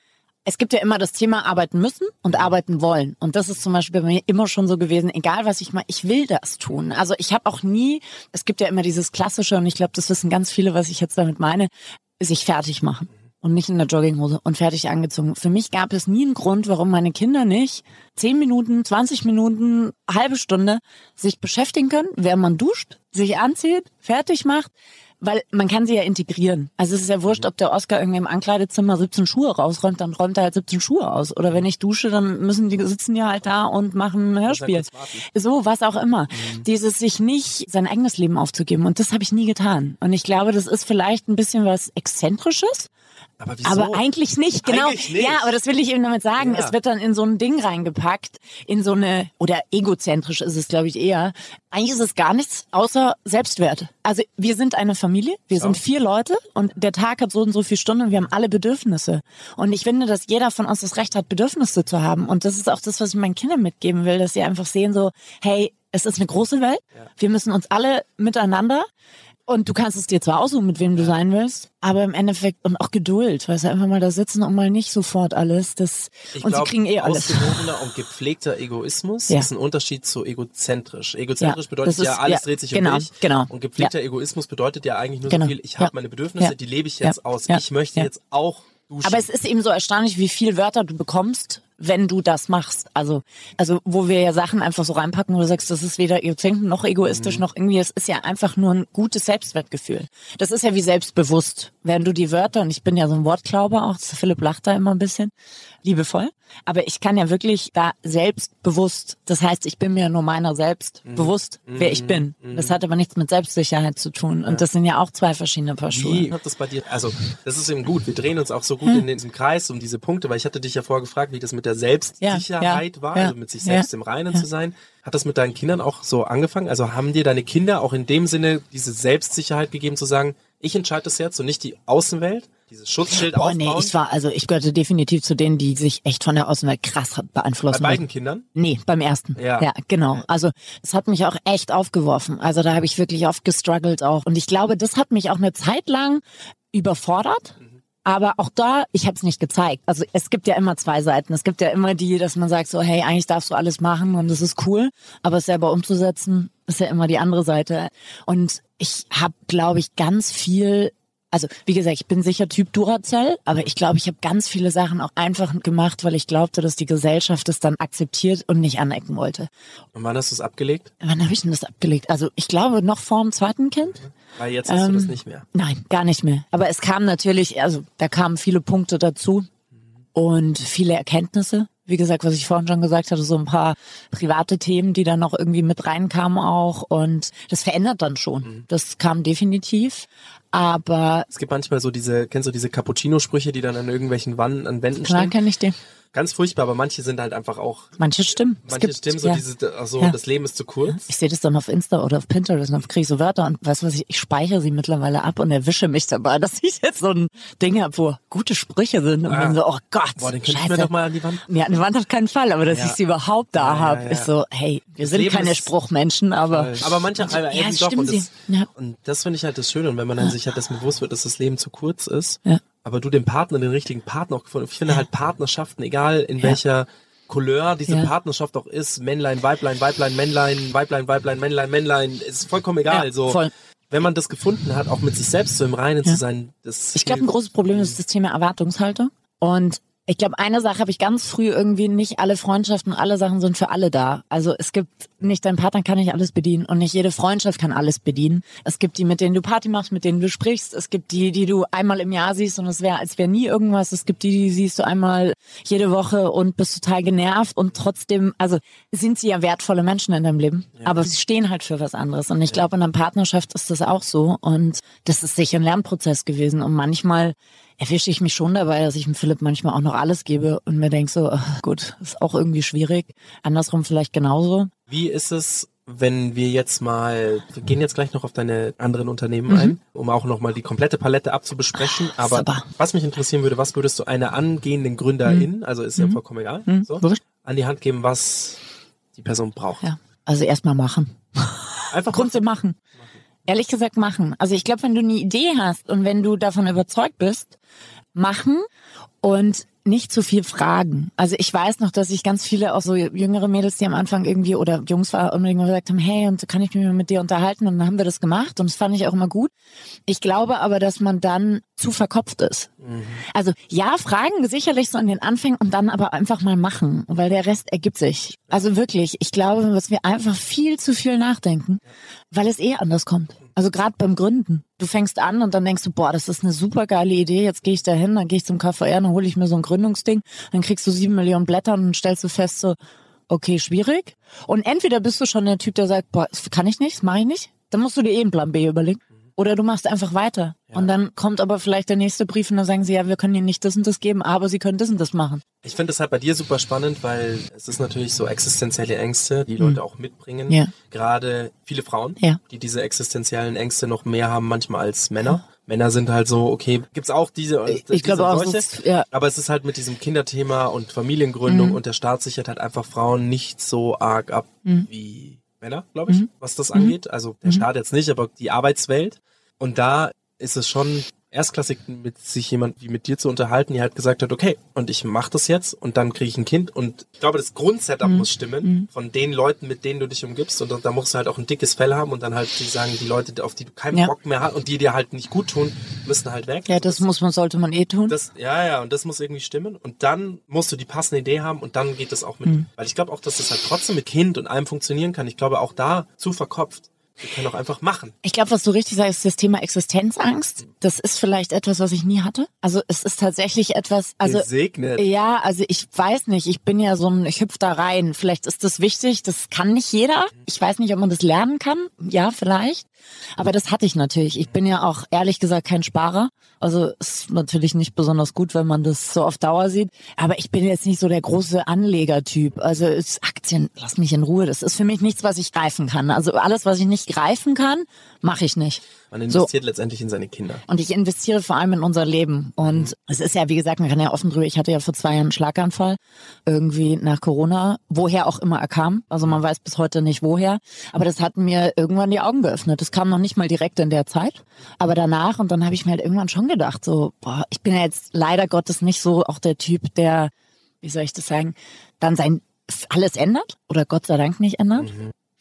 Es gibt ja immer das Thema arbeiten müssen und arbeiten wollen. Und das ist zum Beispiel bei mir immer schon so gewesen, egal was ich mache, ich will das tun. Also ich habe auch nie, es gibt ja immer dieses klassische, und ich glaube, das wissen ganz viele, was ich jetzt damit meine, sich fertig machen. Und nicht in der Jogginghose und fertig angezogen. Für mich gab es nie einen Grund, warum meine Kinder nicht 10 Minuten, 20 Minuten, halbe Stunde sich beschäftigen können, während man duscht, sich anzieht, fertig macht. Weil man kann sie ja integrieren. Also es ist ja wurscht, ob der Oscar irgendwie im Ankleidezimmer 17 Schuhe rausräumt, dann räumt er halt 17 Schuhe aus. Oder wenn ich dusche, dann müssen die sitzen ja halt da und machen ein Hörspiel. So, was auch immer. Dieses sich nicht sein eigenes Leben aufzugeben. Und das habe ich nie getan. Und ich glaube, das ist vielleicht ein bisschen was Exzentrisches. Aber wieso? Aber eigentlich nicht, genau. Eigentlich nicht. Ja, aber das will ich eben damit sagen. Ja. Es wird dann in so ein Ding reingepackt, in so eine, oder egozentrisch ist es, glaube ich, eher. Eigentlich ist es gar nichts außer Selbstwert. Also wir sind eine Familie, wir sind vier Leute und der Tag hat so und so viele Stunden und wir haben alle Bedürfnisse. Und ich finde, dass jeder von uns das Recht hat, Bedürfnisse zu haben. Und das ist auch das, was ich meinen Kindern mitgeben will, dass sie einfach sehen so, hey, es ist eine große Welt. Wir müssen uns alle miteinander und du kannst es dir zwar aussuchen, mit wem du sein willst, aber im Endeffekt und auch Geduld, weißt du, einfach mal da sitzen und mal nicht sofort alles. Das Ich und glaub, sie kriegen eh alles. Ausgewogener und gepflegter Egoismus Ja. ist ein Unterschied zu egozentrisch. Egozentrisch Ja, bedeutet das ja, ist- alles ja, dreht sich genau, um dich. genau. Und gepflegter. Egoismus bedeutet ja eigentlich nur Genau. so viel, ich habe meine Bedürfnisse, die lebe ich jetzt aus. Ich möchte jetzt auch duschen. Aber es ist eben so erstaunlich, wie viel Wörter du bekommst, wenn du das machst. Also, also wo wir ja Sachen einfach so reinpacken, wo du sagst, das ist weder egozentrisch noch Mhm. egoistisch noch irgendwie, es ist ja einfach nur ein gutes Selbstwertgefühl. Das ist ja wie selbstbewusst. Wenn du die Wörter, und ich bin ja so ein Wortklauber auch, Philipp lacht da immer ein bisschen, liebevoll, aber ich kann ja wirklich da selbstbewusst, das heißt, ich bin mir nur meiner selbst Mhm. bewusst, wer ich bin. Das hat aber nichts mit Selbstsicherheit zu tun. Und das sind ja auch zwei verschiedene Paar Schuhe. Wie hat das bei dir? Also, das ist eben gut. Wir drehen uns auch so Hm. gut in diesem Kreis um diese Punkte, weil ich hatte dich ja vorher gefragt, wie das mit der Selbstsicherheit Ja, ja, war, ja, also mit sich ja, selbst im Reinen ja. zu sein. Hat das mit deinen Kindern auch so angefangen? Also haben dir deine Kinder auch in dem Sinne diese Selbstsicherheit gegeben, zu sagen, ich entscheide das jetzt und nicht die Außenwelt? Dieses Schutzschild Boah, aufbauen? nee, ich war, also ich gehörte definitiv zu denen, die sich echt von der Außenwelt krass hat bei beeinflussen beiden. Kindern? Nee, beim ersten. Ja. Ja, genau. Also es hat mich auch echt aufgeworfen. Also da habe ich wirklich oft gestruggelt auch. Und ich glaube, das hat mich auch eine Zeit lang überfordert. Aber auch da, ich habe es nicht gezeigt. Also es gibt ja immer zwei Seiten. Es gibt ja immer die, dass man sagt so, hey, eigentlich darfst du alles machen und das ist cool. Aber es selber umzusetzen, ist ja immer die andere Seite. Und ich habe, glaube ich, ganz viel Also wie gesagt, ich bin sicher Typ Duracell, aber ich glaube, ich habe ganz viele Sachen auch einfach gemacht, weil ich glaubte, dass die Gesellschaft es dann akzeptiert und nicht anecken wollte. Und wann hast du es abgelegt? Wann habe ich denn das abgelegt? Also ich glaube noch vor dem zweiten Kind. Weil jetzt hast du Ähm, das nicht mehr. Nein, gar nicht mehr. Aber es kam natürlich, also da kamen viele Punkte dazu und viele Erkenntnisse. Wie gesagt, was ich vorhin schon gesagt hatte, so ein paar private Themen, die dann noch irgendwie mit reinkamen auch. Und das verändert dann schon. Das kam definitiv. Aber Es gibt manchmal so diese, kennst du diese Cappuccino-Sprüche, die dann an irgendwelchen Wanden, an Wänden klar stehen? kenne ich den. Ganz furchtbar, aber manche sind halt einfach auch, Manche stimmen. Manche gibt- stimmen so ja. diese, also Ja. das Leben ist zu kurz. Ich sehe das dann auf Insta oder auf Pinterest und dann kriege ich so Wörter und weißt du was, ich, ich speichere sie mittlerweile ab und erwische mich dabei, dass ich jetzt so ein Ding habe, wo gute Sprüche sind und Ah. dann so, oh Gott, Boah, den scheiße. mir doch mal an die Wand. Ja, eine Wand auf keinen Fall, aber dass Ja. ich sie überhaupt da Ja, hab, ja, ja. ist so, hey, wir Das sind Leben keine Spruchmenschen, aber Aber manche aber ja, eben doch. Und das, und das finde ich halt das Schöne. Und wenn man dann sich halt das bewusst wird, dass das Leben zu kurz ist, Ja. Aber du den Partner, den richtigen Partner auch gefunden. Ich finde Ja. halt Partnerschaften, egal in Ja. welcher Couleur diese Ja. Partnerschaft auch ist, Männlein, Weiblein, Weiblein, Männlein, Weiblein, Weiblein, Männlein, Männlein, ist vollkommen egal. So, voll. wenn man das gefunden hat, auch mit sich selbst so im Reinen zu sein, das Ich glaube, ein großes Problem ist das Thema Erwartungshaltung. Und ich glaube, eine Sache habe ich ganz früh irgendwie nicht alle Freundschaften, alle Sachen sind für alle da. Also es gibt nicht dein Partner kann nicht alles bedienen und nicht jede Freundschaft kann alles bedienen. Es gibt die, mit denen du Party machst, mit denen du sprichst. Es gibt die, die du einmal im Jahr siehst und es wäre, als wäre nie irgendwas. Es gibt die, die siehst du einmal jede Woche und bist total genervt und trotzdem, also sind sie ja wertvolle Menschen in deinem Leben, aber sie stehen halt für was anderes. Und ich glaube, in einer Partnerschaft ist das auch so und das ist sicher ein Lernprozess gewesen und manchmal erwische ich mich schon dabei, dass ich dem Philipp manchmal auch noch alles gebe und mir denke so, ach, gut, ist auch irgendwie schwierig. Andersrum vielleicht genauso. Wie ist es, wenn wir jetzt mal, wir gehen jetzt gleich noch auf deine anderen Unternehmen Mhm. ein, um auch nochmal die komplette Palette abzubesprechen. Aber Super. was mich interessieren würde, was würdest du einer angehenden Gründerin, also ist ja vollkommen egal, so, Mhm. Wurscht. an die Hand geben, was die Person braucht? Ja. Also erstmal machen. Einfach Grund machen. Ehrlich gesagt machen. Also ich glaube, wenn du eine Idee hast und wenn du davon überzeugt bist, machen und nicht zu viel fragen. Also ich weiß noch, dass ich ganz viele auch so jüngere Mädels, die am Anfang irgendwie oder Jungs war unbedingt gesagt haben, hey, und kann ich mich mal mit dir unterhalten? Und dann haben wir das gemacht und das fand ich auch immer gut. Ich glaube aber, dass man dann zu verkopft ist. Also ja, fragen sicherlich so in den Anfängen und dann aber einfach mal machen, weil der Rest ergibt sich. Also wirklich, ich glaube, dass wir einfach viel zu viel nachdenken, weil es eh anders kommt. Also gerade beim Gründen. Du fängst an und dann denkst du, boah, das ist eine super geile Idee, jetzt gehe ich da hin, dann gehe ich zum KVR, dann hole ich mir so ein Gründungsding, dann kriegst du sieben Millionen Blätter und dann stellst du fest so, okay, schwierig. Und entweder bist du schon der Typ, der sagt, boah, das kann ich nicht, das mache ich nicht. Dann musst du dir eh einen Plan B überlegen. Oder du machst einfach weiter. Und dann kommt aber vielleicht der nächste Brief und dann sagen sie, ja, wir können ihnen nicht das und das geben, aber sie können das und das machen. Ich finde es halt bei dir super spannend, weil es ist natürlich so existenzielle Ängste, die Leute auch mitbringen. Mhm. Ja. Gerade viele Frauen, Ja. die diese existenziellen Ängste noch mehr haben manchmal als Männer. Männer sind halt so, okay, gibt's auch diese, Ich diese glaube auch, solche, ist- ja. aber es ist halt mit diesem Kinderthema und Familiengründung Mhm. und der Staat sichert halt einfach Frauen nicht so arg ab Mhm. wie Männer, glaube ich, was das angeht. Also der Staat jetzt nicht, aber die Arbeitswelt. Und da ist es schon erstklassig, mit sich jemand wie mit dir zu unterhalten, die halt gesagt hat, okay, und ich mache das jetzt und dann kriege ich ein Kind und ich glaube, das Grundsetup Mhm. muss stimmen von den Leuten, mit denen du dich umgibst und da, musst du halt auch ein dickes Fell haben und dann halt die sagen, die Leute, auf die du keinen Ja. Bock mehr hast und die dir halt nicht gut tun, müssen halt weg. Ja, das muss man, sollte man eh tun. Das, ja, ja, und das muss irgendwie stimmen. Und dann musst du die passende Idee haben und dann geht das auch Mhm. mit. Weil ich glaube auch, dass das halt trotzdem mit Kind und allem funktionieren kann. Ich glaube auch da zu verkopft. Wir können auch einfach machen. Ich glaube, was du richtig sagst, ist das Thema Existenzangst. Das ist vielleicht etwas, was ich nie hatte. Also es ist tatsächlich etwas, also Gesegnet. ja, also ich weiß nicht, ich bin ja so ein, ich hüpf da rein. Vielleicht ist das wichtig, das kann nicht jeder. Ich weiß nicht, ob man das lernen kann. Ja, vielleicht. Aber das hatte ich natürlich. Ich bin ja auch ehrlich gesagt kein Sparer. Also ist natürlich nicht besonders gut, wenn man das so auf Dauer sieht. Aber ich bin jetzt nicht so der große Anlegertyp. Also ist Aktien, lass mich in Ruhe. Das ist für mich nichts, was ich greifen kann. Also alles, was ich nicht greifen kann, mache ich nicht. Man So. investiert letztendlich in seine Kinder. Und ich investiere vor allem in unser Leben. Und es ist ja, wie gesagt, man kann ja offen drüber, ich hatte ja vor zwei Jahren einen Schlaganfall, irgendwie nach Corona, woher auch immer er kam. Also man weiß bis heute nicht woher. Aber das hat mir irgendwann die Augen geöffnet. Das kam noch nicht mal direkt in der Zeit. Aber danach, und dann habe ich mir halt irgendwann schon gedacht, so, boah, ich bin ja jetzt leider Gottes nicht so auch der Typ, der, wie soll ich das sagen, dann sein alles ändert oder Gott sei Dank nicht ändert.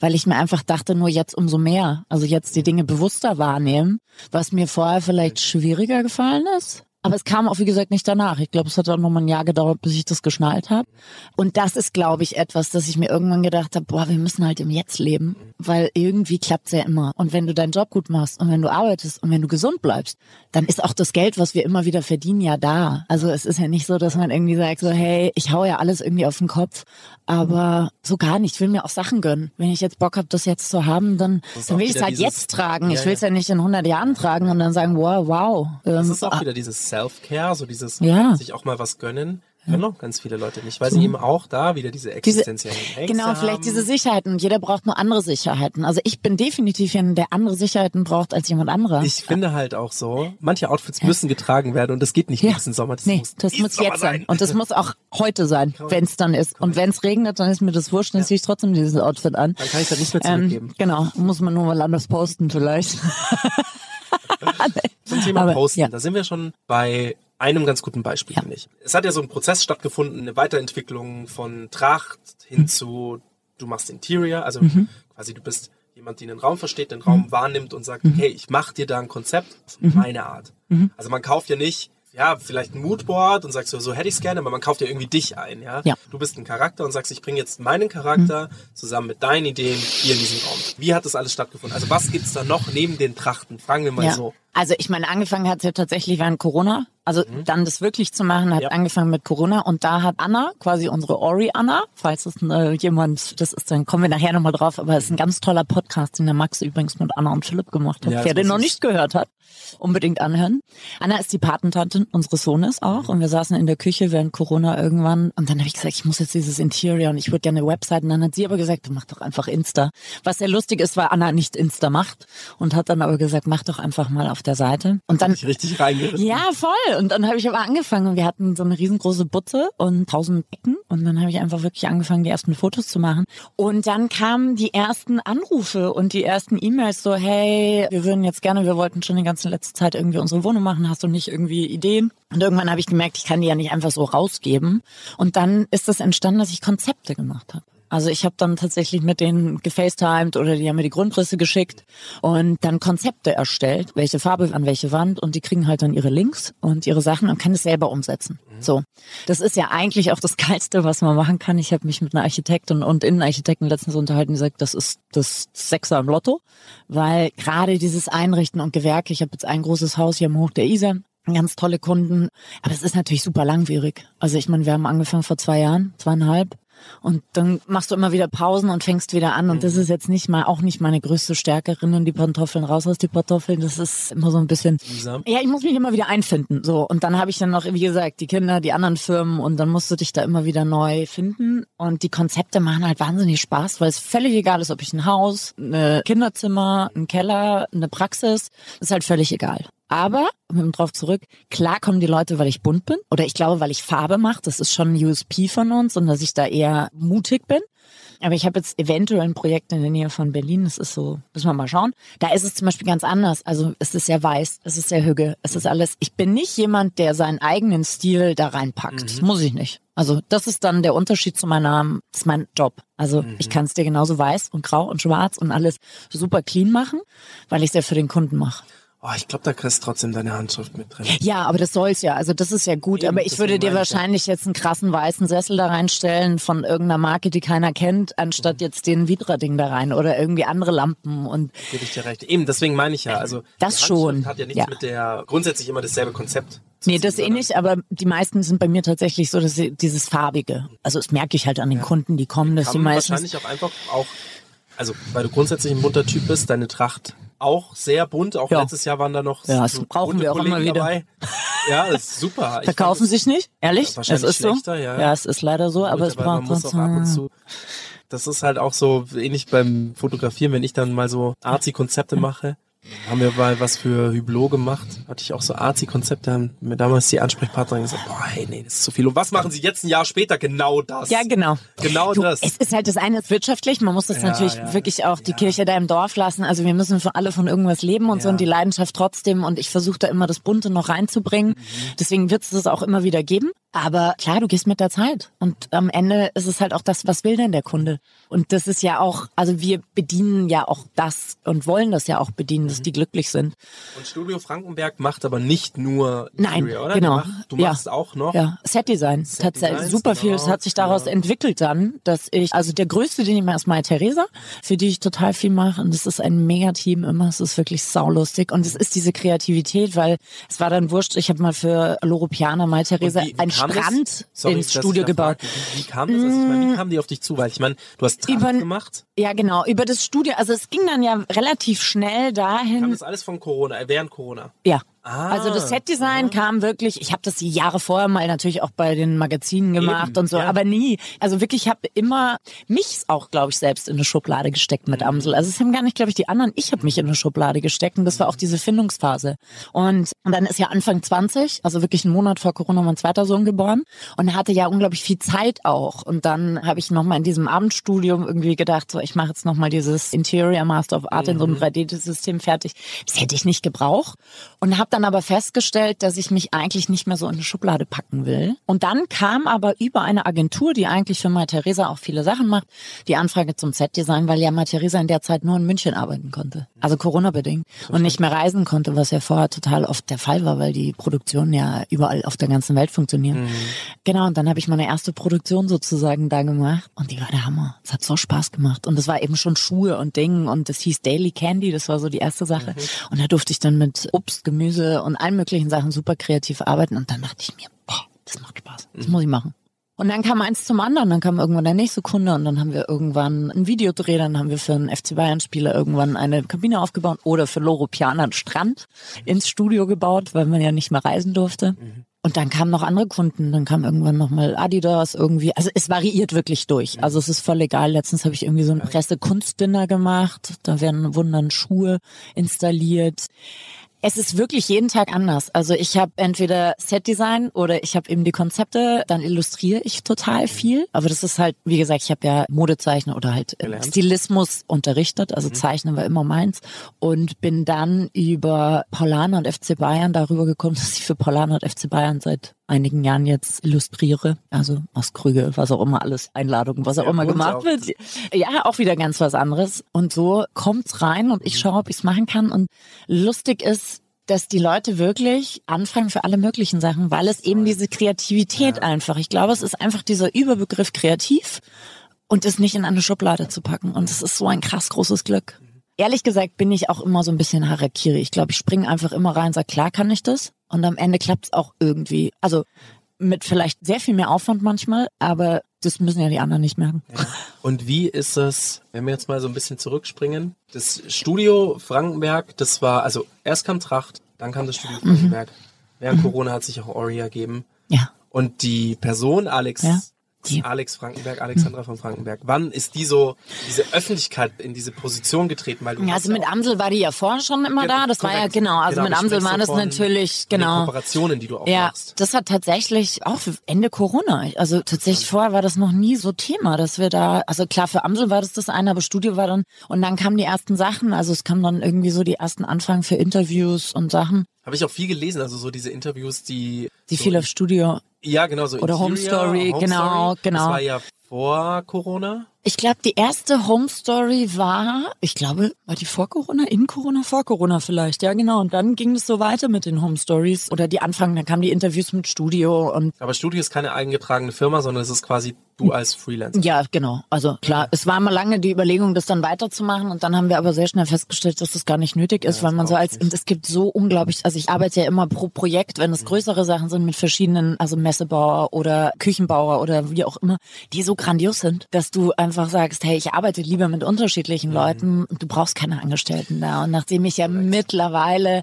Weil ich mir einfach dachte, nur jetzt umso mehr. Also jetzt die Dinge bewusster wahrnehmen, was mir vorher vielleicht schwieriger gefallen ist. Aber es kam auch, wie gesagt, nicht danach. Ich glaube, es hat auch noch mal ein Jahr gedauert, bis ich das geschnallt habe. Und das ist, glaube ich, etwas, dass ich mir irgendwann gedacht habe, boah, wir müssen halt im Jetzt leben, weil irgendwie klappt's ja immer. Und wenn du deinen Job gut machst und wenn du arbeitest und wenn du gesund bleibst, dann ist auch das Geld, was wir immer wieder verdienen, ja da. Also es ist ja nicht so, dass man irgendwie sagt so, hey, ich hau ja alles irgendwie auf den Kopf, aber so gar nicht. Ich will mir auch Sachen gönnen. Wenn ich jetzt Bock habe, das jetzt zu haben, dann, dann will ich es halt jetzt tragen. Ja, ich will es ja. nicht in 100 Jahren tragen und dann sagen, wow, wow. Das Ähm, ist auch wieder dieses Self-Care, so dieses Ja. sich auch mal was gönnen. Können auch ganz viele Leute nicht, weil sie eben auch da wieder diese existenziellen Ängste Genau, haben. vielleicht diese Sicherheiten. Und jeder braucht nur andere Sicherheiten. Also ich bin definitiv jemand, der andere Sicherheiten braucht als jemand anderer. Ich finde halt auch so, manche Outfits müssen getragen werden und das geht nicht ja. diesen Sommer. Das nee, muss, das muss Sommer jetzt sein. Und das muss auch heute sein, wenn es dann ist. Und wenn es regnet, dann ist mir das wurscht, dann ziehe ich trotzdem dieses Outfit an. Dann kann ich das nicht mehr zurückgeben. Ähm, genau, muss man nur mal anders posten vielleicht. Zum Thema Aber, Posten, ja. da sind wir schon bei einem ganz guten Beispiel, Ja. finde ich. Es hat ja so ein Prozess stattgefunden, eine Weiterentwicklung von Tracht hin Mhm. zu, du machst Interior, also quasi du bist jemand, der den Raum versteht, den Mhm. Raum wahrnimmt und sagt, hey, ich mache dir da ein Konzept Mhm. meine Art. Also man kauft ja nicht, ja, vielleicht ein Moodboard und sagst so, so hätte ich es gerne, aber man kauft ja irgendwie dich ein, ja? Ja. Du bist ein Charakter und sagst, ich bringe jetzt meinen Charakter zusammen mit deinen Ideen hier in diesem Raum. Wie hat das alles stattgefunden? Also was gibt's da noch neben den Trachten? Fragen wir mal Ja. so. Also ich meine, angefangen hat es ja tatsächlich während Corona. Also dann das wirklich zu machen, hat Ja. angefangen mit Corona. Und da hat Anna, quasi unsere Ori Anna, falls es äh, jemand, das ist, dann kommen wir nachher nochmal drauf, aber es ist ein ganz toller Podcast, den der Max übrigens mit Anna und Philipp gemacht hat. Ja, das Wer den noch ich- nicht gehört hat, unbedingt anhören. Anna ist die Patentante unseres Sohnes auch und wir saßen in der Küche während Corona irgendwann und dann habe ich gesagt, ich muss jetzt dieses Interior und ich würde gerne eine Website und dann hat sie aber gesagt, du mach doch einfach Insta. Was sehr lustig ist, weil Anna nicht Insta macht und hat dann aber gesagt, mach doch einfach mal auf der Seite. Und dann mich richtig reingerissen. ja, voll. Und dann habe ich aber angefangen und wir hatten so eine riesengroße Butze und tausend Ecken und dann habe ich einfach wirklich angefangen, die ersten Fotos zu machen. Und dann kamen die ersten Anrufe und die ersten E-Mails so, hey, wir würden jetzt gerne, wir wollten schon die ganze letzte Zeit irgendwie unsere Wohnung machen, hast du nicht irgendwie Ideen? Und irgendwann habe ich gemerkt, ich kann die ja nicht einfach so rausgeben. Und dann ist das entstanden, dass ich Konzepte gemacht habe. Also ich habe dann tatsächlich mit denen gefacetimed oder die haben mir die Grundrisse geschickt und dann Konzepte erstellt, welche Farbe an welche Wand und die kriegen halt dann ihre Links und ihre Sachen und können es selber umsetzen. So, das ist ja eigentlich auch das Geilste, was man machen kann. Ich habe mich mit einer Architektin und Innenarchitekten letztens unterhalten, die sagt, das ist das Sechser im Lotto, weil gerade dieses Einrichten und Gewerke, ich habe jetzt ein großes Haus hier am Hoch der Isar, ganz tolle Kunden, aber es ist natürlich super langwierig. Also ich meine, wir haben angefangen vor zwei Jahren, zweieinhalb. Und dann machst du immer wieder Pausen und fängst wieder an. Und das ist jetzt nicht mal, auch nicht meine größte Stärke. Rinnen die Pantoffeln raus aus die Pantoffeln. Das ist immer so ein bisschen. Ja, ich muss mich immer wieder einfinden. So. Und dann habe ich dann noch, wie gesagt, die Kinder, die anderen Firmen und dann musst du dich da immer wieder neu finden. Und die Konzepte machen halt wahnsinnig Spaß, weil es völlig egal ist, ob ich ein Haus, ein Kinderzimmer, einen Keller, eine Praxis, ist halt völlig egal. Aber, um drauf zurück, klar kommen die Leute, weil ich bunt bin oder ich glaube, weil ich Farbe mache. Das ist schon ein USP von uns und dass ich da eher mutig bin. Aber ich habe jetzt eventuell ein Projekt in der Nähe von Berlin. Das ist so, müssen wir mal schauen. Da ist es zum Beispiel ganz anders. Also es ist sehr weiß, es ist sehr hügge, es ist alles. Ich bin nicht jemand, der seinen eigenen Stil da reinpackt. Das muss ich nicht. Also das ist dann der Unterschied zu meiner, das ist mein Job. Also ich kann es dir genauso weiß und grau und schwarz und alles super clean machen, weil ich es ja für den Kunden mache. Oh, ich glaube, da kriegst du trotzdem deine Handschrift mit drin. Ja, aber das soll's ja. Also das ist ja gut. Eben, aber ich würde dir meine ich ja. wahrscheinlich jetzt einen krassen weißen Sessel da reinstellen von irgendeiner Marke, die keiner kennt, anstatt jetzt den Vitra-Ding da rein oder irgendwie andere Lampen und Gebe ich dir recht. Eben, deswegen meine ich ja. Also Das schon, hat ja nichts ja. mit der grundsätzlich immer dasselbe Konzept. Nee, das eh nicht, aber die meisten sind bei mir tatsächlich so, dass sie dieses farbige. Also das merke ich halt an den Kunden, die kommen, dass die meistens wahrscheinlich auch einfach auch, also weil du grundsätzlich ein bunter Typ bist, deine Tracht auch sehr bunt. Auch Ja. letztes Jahr waren da noch Ja, das so brauchen wir auch immer Kollegen wieder. Dabei. Ja, ist super. Ich verkaufen sich nicht, ehrlich? Ja, wahrscheinlich es ist so. schlechter, ja. ja, es ist leider so, aber es man braucht muss auch ab und zu. Das ist halt auch so ähnlich beim Fotografieren, wenn ich dann mal so Arzi-Konzepte mache. Haben wir mal was für Hublot gemacht. Hatte ich auch so Arzi-Konzepte, haben mir damals die Ansprechpartnerin gesagt, boah, hey, nee, das ist zu viel. Und was machen Sie jetzt ein Jahr später? Genau das. Ja, genau. Genau Du, das. Es ist halt das eine ist wirtschaftlich, man muss das Ja, natürlich ja, wirklich auch die Kirche da im Dorf lassen. Also wir müssen für alle von irgendwas leben und so Ja. und die Leidenschaft trotzdem und ich versuche da immer das Bunte noch reinzubringen. Mhm. Deswegen wird es das auch immer wieder geben. Aber klar, du gehst mit der Zeit. Und am Ende ist es halt auch das, was will denn der Kunde? Und das ist ja auch, also wir bedienen ja auch das und wollen das ja auch bedienen, dass die glücklich sind. Und Studio Frankenberg macht aber nicht nur Nein, Interior, oder? genau. Du machst, du Ja. machst auch noch. Ja, Setdesign. Tatsächlich Designs, super viel. Es genau, hat sich daraus genau. entwickelt dann, dass ich, also der größte, den ich mache, ist Mai Theresa, für die ich total viel mache. Und es ist ein Mega-Team immer. Es ist wirklich saulustig. Und es ist diese Kreativität, weil es war dann wurscht. Ich habe mal für Loro Piana Mai Theresa Und kam? Strand Sorry, ins Studio gebaut. Wie, wie kam das? Also ich meine, wie kam die auf dich zu? Weil ich meine, du hast Tracht Über- gemacht. Ja, genau. Über das Studio. Also es ging dann ja relativ schnell Kam dahin. das alles von Corona, äh, während Corona? Ja. Ah, also das Setdesign kam wirklich, ich habe das die Jahre vorher mal natürlich auch bei den Magazinen gemacht Eben, und so, ja. aber nie. Also wirklich, ich habe immer mich auch, glaube ich, selbst in eine Schublade gesteckt mit Amsel. Also es haben gar nicht, glaube ich, die anderen, ich habe mich in eine Schublade gesteckt und das war auch diese Findungsphase. Und, und dann ist ja Anfang 20, also wirklich einen Monat vor Corona mein zweiter Sohn geboren und hatte ja unglaublich viel Zeit auch. Und dann habe ich nochmal in diesem Abendstudium irgendwie gedacht, so ich mache jetzt nochmal dieses Interior Master of Art in so einem 3D-System fertig. Das hätte ich nicht gebraucht. Und habe dann aber festgestellt, dass ich mich eigentlich nicht mehr so in eine Schublade packen will. Und dann kam aber über eine Agentur, die eigentlich für Mai Theresa auch viele Sachen macht, die Anfrage zum Set-Design, weil ja Mai Theresa in der Zeit nur in München arbeiten konnte. Also Corona-bedingt. Und nicht mehr reisen konnte, was ja vorher total oft der Fall war, weil die Produktionen ja überall auf der ganzen Welt funktionieren. Genau, und dann habe ich meine erste Produktion sozusagen da gemacht und die war der Hammer. Es hat so Spaß gemacht. Und es war eben schon Schuhe und Dingen und das hieß Daily Candy, das war so die erste Sache. Und da durfte ich dann mit Obst, Gemüse und allen möglichen Sachen super kreativ arbeiten und dann dachte ich mir, boah, das macht Spaß. Das muss ich machen. Und dann kam eins zum anderen, dann kam irgendwann der nächste Kunde und dann haben wir irgendwann ein Videodreh, dann haben wir für einen FC Bayern Spieler irgendwann eine Kabine aufgebaut oder für Loro Piana einen Strand ins Studio gebaut, weil man ja nicht mehr reisen durfte. Und dann kamen noch andere Kunden, dann kam irgendwann nochmal Adidas irgendwie. Also es variiert wirklich durch. Also es ist voll egal. Letztens habe ich irgendwie so ein Pressekunstdinner gemacht. Da werden wurden dann Schuhe installiert. Es ist wirklich jeden Tag anders. Also ich habe entweder Setdesign oder ich habe eben die Konzepte, dann illustriere ich total viel. Aber das ist halt, wie gesagt, ich habe ja Modezeichner oder halt äh, Gelernt. Stilismus unterrichtet, also Zeichnen war immer meins und bin dann über Paulaner und FC Bayern darüber gekommen, dass ich für Paulaner und FC Bayern seit einigen Jahren jetzt illustriere, also aus Krüge, was auch immer alles, Einladungen, was auch Ja, immer gemacht auch. wird. Ja, auch wieder ganz was anderes. Und so kommt's rein und ich schaue, ob ich's machen kann. Und lustig ist, dass die Leute wirklich anfragen für alle möglichen Sachen, weil es eben diese Kreativität einfach, ich glaube, es ist einfach dieser Überbegriff kreativ und es nicht in eine Schublade zu packen. Und es ist so ein krass großes Glück. Ehrlich gesagt bin ich auch immer so ein bisschen Harakiri. Ich glaube, ich springe einfach immer rein, sag klar kann ich das. Und am Ende klappt's auch irgendwie. Also mit vielleicht sehr viel mehr Aufwand manchmal, aber das müssen ja die anderen nicht merken. Und wie ist es, wenn wir jetzt mal so ein bisschen zurückspringen? Das Studio Frankenberg, das war, also erst kam Tracht, dann kam das Mhm. Studio Frankenberg. Während Corona hat sich auch Ori ergeben. Ja. Und die Person Alex, Ja, die. Alex Frankenberg, Alexandra von Frankenberg, wann ist die so, diese Öffentlichkeit in diese Position getreten? Weil du Ja, also mit Amsel war die ja vorher schon immer Ge- da. Das war ja korrekt. genau. Also Genau, mit Amsel spreche war so das natürlich genau. Kooperationen, die du auch Ja, machst. das hat tatsächlich auch Ende Corona. Also tatsächlich vorher war das noch nie so Thema, dass wir da, also klar, für Amsel war das das eine, aber Studio war dann, und dann kamen die ersten Sachen, also es kamen dann irgendwie so die ersten Anfragen für Interviews und Sachen, Habe ich auch viel gelesen, also so diese Interviews, die die so viel auf Studio. Ja, genau, so Oder Home Story, Home genau, Story. genau. Das war ja vor Corona. Ich glaube, die erste Home Story war, ich glaube, war die vor Corona, in Corona, vor Corona vielleicht, ja genau. Und dann ging es so weiter mit den Home Stories oder die Anfang, dann kamen die Interviews mit Studio und Aber Studio ist keine eingetragene Firma, sondern es ist quasi du als Freelancer. Ja, genau. Also klar, es war mal lange die Überlegung, das dann weiterzumachen und dann haben wir aber sehr schnell festgestellt, dass das gar nicht nötig ist, weil man so als, und es gibt so unglaublich, also ich arbeite ja immer pro Projekt, wenn es größere Sachen sind mit verschiedenen, also Messebauer oder Küchenbauer oder wie auch immer, die so grandios sind, dass du einfach sagst, hey, ich arbeite lieber mit unterschiedlichen Leuten und du brauchst keine Angestellten da. Und nachdem ich ja mittlerweile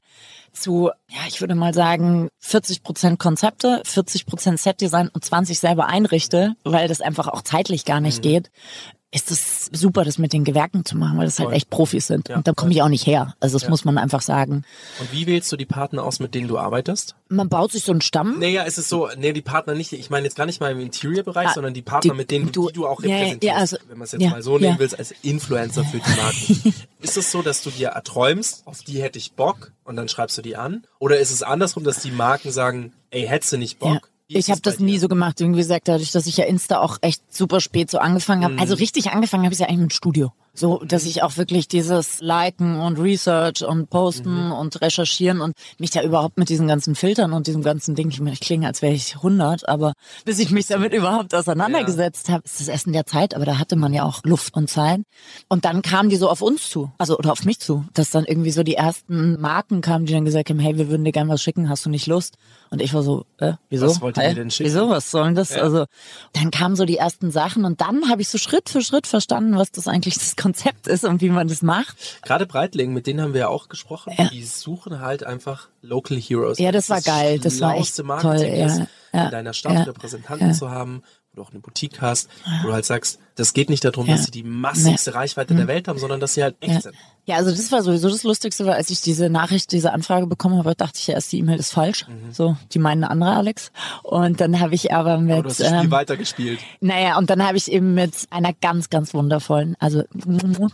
zu, ja, ich würde mal sagen, 40 Prozent Konzepte, 40 Prozent Setdesign und 20 selber einrichte, weil das einfach auch zeitlich gar nicht geht, ist es super, das mit den Gewerken zu machen, weil das halt Voll. echt Profis sind. Ja, und da komme ich auch nicht her. Also das muss man einfach sagen. Und wie wählst du die Partner aus, mit denen du arbeitest? Man baut sich so einen Stamm. Naja, es ist so, nee, die Partner nicht, ich meine jetzt gar nicht mal im Interior-Bereich, Ah, sondern die Partner, die- mit denen du, die du auch ja, ja, repräsentierst, ja, also- wenn man es jetzt ja, mal so nehmen ja. willst, als Influencer für die Marken. ist es so, dass du dir erträumst, auf die hätte ich Bock und dann schreibst du die an? Oder ist es andersrum, dass die Marken sagen, ey, hättest du nicht Bock? Ich habe das nie so gemacht. Wie gesagt, dadurch, dass ich ja Insta auch echt super spät so angefangen habe. Mhm. Also richtig angefangen habe ich ja eigentlich mit Studio. So, dass ich auch wirklich dieses Liken und Research und Posten Mhm. und Recherchieren und mich da überhaupt mit diesen ganzen Filtern und diesem ganzen Ding, ich, meine, ich klinge, als wäre ich 100, aber bis ich mich damit überhaupt auseinandergesetzt habe, ist das erst in der Zeit, aber da hatte man ja auch Luft und Zeit. Und dann kamen die so auf uns zu, also oder auf mich zu, dass dann irgendwie so die ersten Marken kamen, die dann gesagt haben, hey, wir würden dir gerne was schicken, hast du nicht Lust? Und ich war so, äh, wieso? Was wollt ihr denn schicken? Wieso, was soll denn das? Also dann kamen so die ersten Sachen und dann habe ich so Schritt für Schritt verstanden, was das eigentlich das Konzept ist und wie man das macht. Gerade Breitling, mit denen haben wir ja auch gesprochen, Ja. die suchen halt einfach Local Heroes. Ja, das war Das geil, das war echt Marketing toll, ja, ist, ja, in deiner Stadt Repräsentanten zu haben, wo du auch eine Boutique hast, wo du halt sagst, das geht nicht darum, Ja. dass sie die massigste Reichweite der Welt haben, sondern dass sie halt echt Ja. sind. Ja, also das war sowieso das Lustigste, weil als ich diese Nachricht, diese Anfrage bekommen habe, dachte ich ja erst, die E-Mail ist falsch. So, die meinen eine andere Alex. Und dann habe ich aber mit, Mhm. Aber du hast das Spiel ähm, weitergespielt. naja, und dann habe ich eben mit einer ganz, ganz wundervollen, also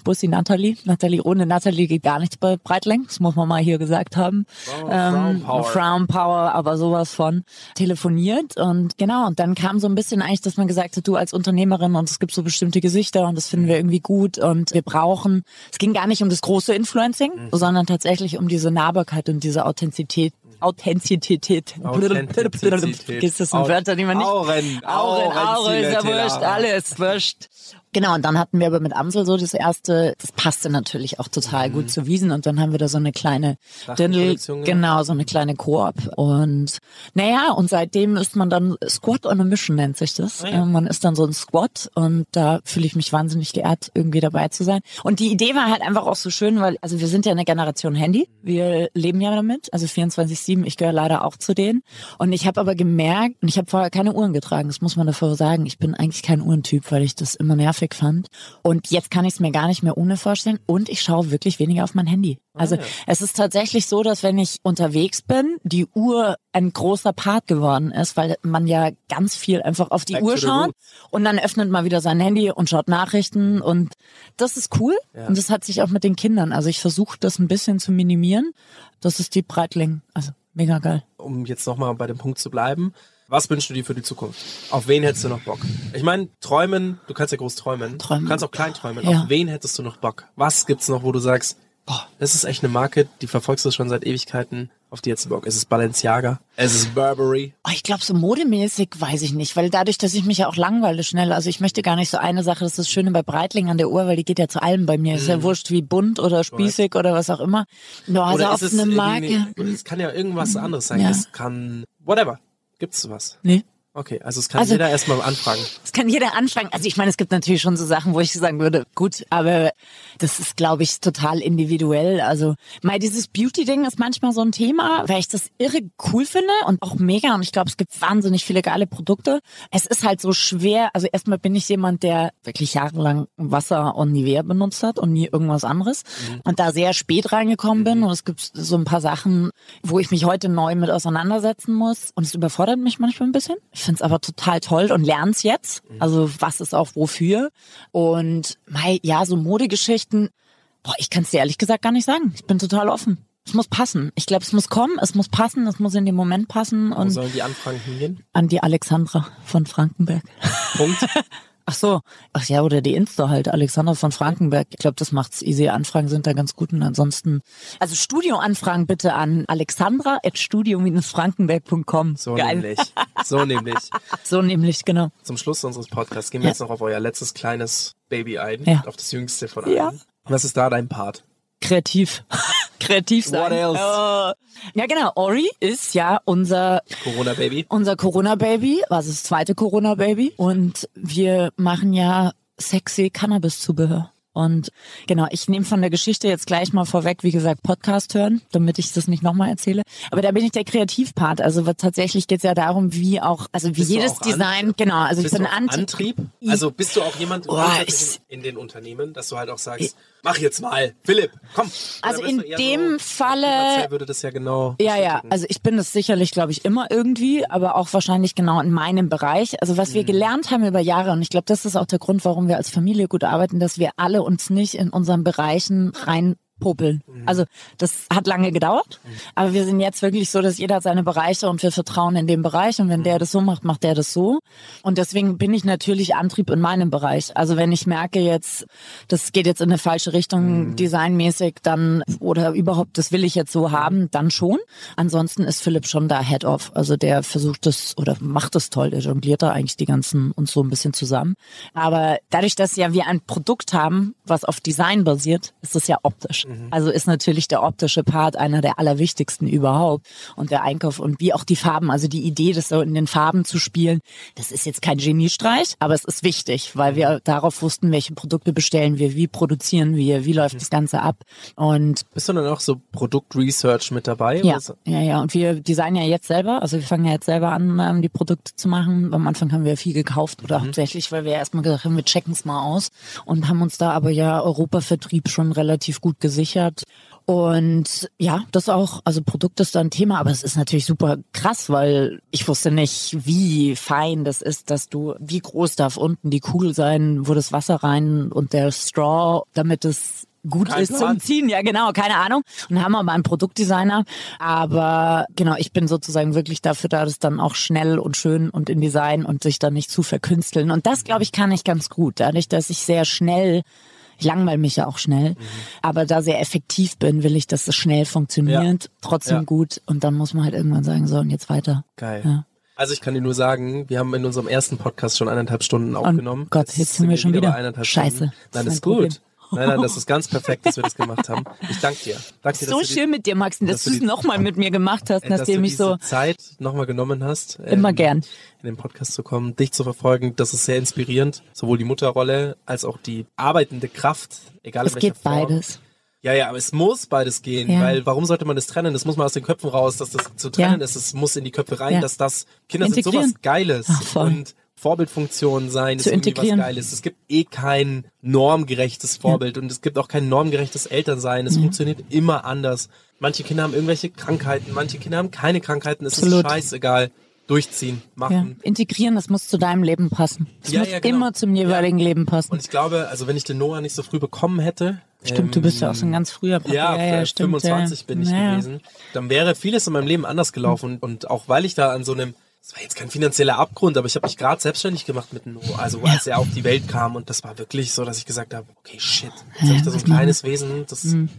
Bussi Natalie, Natalie, ohne Natalie geht gar nichts bei Breitling, das muss man mal hier gesagt haben. Ähm, Frauenpower. Frauenpower, aber sowas von telefoniert und genau, und dann kam so ein bisschen eigentlich, dass man gesagt hat, du als Unternehmerin und es gibt so bestimmte Gesichter und das finden wir irgendwie gut und wir brauchen, es ging gar nicht um das große Influencing, sondern tatsächlich um diese Nahbarkeit und diese Authentizität. Authentizität. Authentizität. Ist das ein Wörter, die man nicht... Auren, Auren, Auren, ist ja wurscht, alles wurscht. Genau, und dann hatten wir aber mit Amsel so das erste, das passte natürlich auch total gut zu Wiesen und dann haben wir da so eine kleine Dindel, genau, so eine kleine Koop und naja, und seitdem ist man dann Squad on a Mission nennt sich das. Ah ja. Äh, Man ist dann so ein Squad und da fühle ich mich wahnsinnig geehrt, irgendwie dabei zu sein. Und die Idee war halt einfach auch so schön, weil, also wir sind ja eine Generation Handy, wir leben ja damit, also 24-7, ich gehöre leider auch zu denen. Und ich habe aber gemerkt, und ich habe vorher keine Uhren getragen, das muss man davor sagen, ich bin eigentlich kein Uhrentyp, weil ich das immer nervig fand. Und jetzt kann ich es mir gar nicht mehr ohne vorstellen. Und ich schaue wirklich weniger auf mein Handy. Also es ist tatsächlich so, dass wenn ich unterwegs bin, die Uhr ein großer Part geworden ist, weil man ja ganz viel einfach auf die Back Uhr schaut und dann öffnet man wieder sein Handy und schaut Nachrichten. Und das ist cool. Und das hat sich auch mit den Kindern, also ich versuche das ein bisschen zu minimieren. Das ist die Breitling, also mega geil. Um jetzt nochmal bei dem Punkt zu bleiben, was wünschst du dir für die Zukunft? Auf wen hättest du noch Bock? Ich meine, träumen, du kannst ja groß träumen. Träumen. Du kannst auch klein träumen. Ja. Auf wen hättest du noch Bock? Was gibt's noch, wo du sagst, boah, das ist echt eine Marke, die verfolgst du schon seit Ewigkeiten, auf die hättest du Bock? Es ist Balenciaga, es ist Burberry. Oh, ich glaube, so modemäßig weiß ich nicht, weil dadurch, dass ich mich ja auch langweile schnell, also ich möchte gar nicht so eine Sache, das ist das Schöne bei Breitling an der Uhr, weil die geht ja zu allem bei mir. Ist ja wurscht wie bunt oder spießig oder was auch immer. Nur also Oder auf eine Marke. Es kann ja irgendwas anderes sein. Ja. Es kann, whatever. Gibt's was? Nee. Okay, also es kann Also- jeder erstmal anfragen. Das kann jeder anfangen. Also ich meine, es gibt natürlich schon so Sachen, wo ich sagen würde, gut, aber das ist, glaube ich, total individuell. Also mal dieses Beauty-Ding ist manchmal so ein Thema, weil ich das irre cool finde und auch mega. Und ich glaube, es gibt wahnsinnig viele geile Produkte. Es ist halt so schwer. Also erstmal bin ich jemand, der wirklich jahrelang Wasser und Nivea benutzt hat und nie irgendwas anderes. Und da sehr spät reingekommen bin. Und es gibt so ein paar Sachen, wo ich mich heute neu mit auseinandersetzen muss. Und es überfordert mich manchmal ein bisschen. Ich finde es aber total toll und lerne es jetzt. Also was ist auch wofür. Und mei, ja, so Modegeschichten, boah, ich kann es dir ehrlich gesagt gar nicht sagen. Ich bin total offen. Es muss passen. Ich glaube, es muss kommen, es muss passen, es muss in dem Moment passen. Wo Und sollen die Anfragen hingehen? an die Alexandra von Frankenberg. Punkt. Ach so. Ach ja, oder die Insta halt, Alexander von Frankenberg. Ich glaube, das macht's easy. Anfragen sind da ganz gut und ansonsten. Also Studioanfragen bitte an alexandra.studio-frankenberg.com. So Geil. nämlich. So nämlich. So nämlich, genau. Zum Schluss unseres Podcasts gehen wir Ja. jetzt noch auf euer letztes kleines Baby ein. Ja. Auf das jüngste von allen. Ja. Was ist da dein Part? Kreativ. Kreativ sein. What else? Oh. Ja, genau. Ori ist ja unser Corona-Baby? unser Corona-Baby, was ist das zweite Corona-Baby. Und wir machen ja sexy Cannabis-Zubehör. Und genau, ich nehme von der Geschichte jetzt gleich mal vorweg, wie gesagt, Podcast hören, damit ich das nicht nochmal erzähle. Aber da bin ich der Kreativpart. Also tatsächlich geht es ja darum, wie auch, also wie Bist jedes auch an- Design, genau, also ich bin du auch Anti Antrieb? Also bist du auch jemand Oh, in, in den Unternehmen, dass du halt auch sagst, mach jetzt mal, Philipp, komm. Also in dem so, Falle- würde das ja genau Ja, ja, also ich bin das sicherlich, glaube ich, immer irgendwie, aber auch wahrscheinlich genau in meinem Bereich. Also was wir Mhm. gelernt haben über Jahre, und ich glaube, das ist auch der Grund, warum wir als Familie gut arbeiten, dass wir alle uns nicht in unseren Bereichen rein popeln. Also das hat lange gedauert, aber wir sind jetzt wirklich so, dass jeder hat seine Bereiche und wir vertrauen in dem Bereich und wenn der das so macht, macht der das so. Und deswegen bin ich natürlich Antrieb in meinem Bereich. Also wenn ich merke jetzt, das geht jetzt in eine falsche Richtung designmäßig, dann oder überhaupt, das will ich jetzt so haben, dann schon. Ansonsten ist Philipp schon da Head of. Also der versucht das oder macht das toll, der jongliert da eigentlich die ganzen uns so ein bisschen zusammen. Aber dadurch, dass ja wir ein Produkt haben, was auf Design basiert, ist das ja optisch. Also ist natürlich der optische Part einer der allerwichtigsten überhaupt. Und der Einkauf und wie auch die Farben, also die Idee, das so in den Farben zu spielen, das ist jetzt kein Geniestreich, aber es ist wichtig, weil wir darauf wussten, welche Produkte bestellen wir, wie produzieren wir, wie läuft das Ganze ab. Und Bist du dann auch so Produktresearch mit dabei? ja, ja, ja. Und wir designen ja jetzt selber. Also wir fangen ja jetzt selber an, ähm, die Produkte zu machen. Am Anfang haben wir viel gekauft oder hauptsächlich, weil wir erstmal gesagt haben, wir checken es mal aus und haben uns da aber ja Europavertrieb schon relativ gut gesichert. Und ja, das auch, also Produkt ist da ein Thema, aber es ist natürlich super krass, weil ich wusste nicht, wie fein das ist, dass du, wie groß darf unten die Kugel sein, wo das Wasser rein und der Straw, damit es gut Kein ist Plan. zum Ziehen, ja genau, keine Ahnung. Und haben aber einen Produktdesigner. Aber genau, ich bin sozusagen wirklich dafür da, das dann auch schnell und schön und in Design und sich dann nicht zu verkünsteln. Und das, glaube ich, kann ich ganz gut. Dadurch, dass ich sehr schnell ich langweile mich ja auch schnell, aber da sehr effektiv bin, will ich, dass es schnell funktioniert, trotzdem Ja. gut und dann muss man halt irgendwann sagen, so und jetzt weiter. Geil. Ja. Also ich kann dir nur sagen, wir haben in unserem ersten Podcast schon eineinhalb Stunden aufgenommen. Gott, jetzt sind wir schon wieder. Scheiße. Stunden. Das Nein, ist das ist mein Problem. Nein, nein, das ist ganz perfekt, dass wir das gemacht haben. Ich danke dir. Danke dir, So du die- schön mit dir, Max, dass, dass du es nochmal mit mir gemacht hast, äh, dass nachdem du ich so Zeit nochmal genommen hast. immer ähm, gern. in den Podcast zu kommen, dich zu verfolgen. Das ist sehr inspirierend. Sowohl die Mutterrolle als auch die arbeitende Kraft. Egal in Es welcher geht Form. beides. Ja, ja, aber es muss beides gehen, Ja. weil warum sollte man das trennen? Das muss man aus den Köpfen raus, dass das zu trennen Ja. ist. Es muss in die Köpfe rein, Ja. dass das Kinder sind sowas Geiles Ach, voll. und Vorbildfunktion sein Zu ist irgendwie integrieren. was Geiles. Es gibt eh kein normgerechtes Vorbild und es gibt auch kein normgerechtes Elternsein. Es funktioniert immer anders. Manche Kinder haben irgendwelche Krankheiten, manche Kinder haben keine Krankheiten. Es Absolut. ist scheißegal. Durchziehen, Ja. machen. Integrieren, das muss zu deinem Leben passen. Das Ja, muss ja, genau. immer zum jeweiligen Leben passen. Und ich glaube, also wenn ich den Noah nicht so früh bekommen hätte, Stimmt, du bist ja auch so ein ganz früher Papa. Ja, ja, stimmt, 25 ja. bin ich ja. gewesen. Dann wäre vieles in meinem Leben anders gelaufen. Und auch weil ich da an so einem, es war jetzt kein finanzieller Abgrund, aber ich habe mich gerade selbstständig gemacht mit Noah. Also als er auf die Welt kam und das war wirklich so, dass ich gesagt habe, okay, shit, jetzt habe ich da so ein kleines Wesen. Das, Und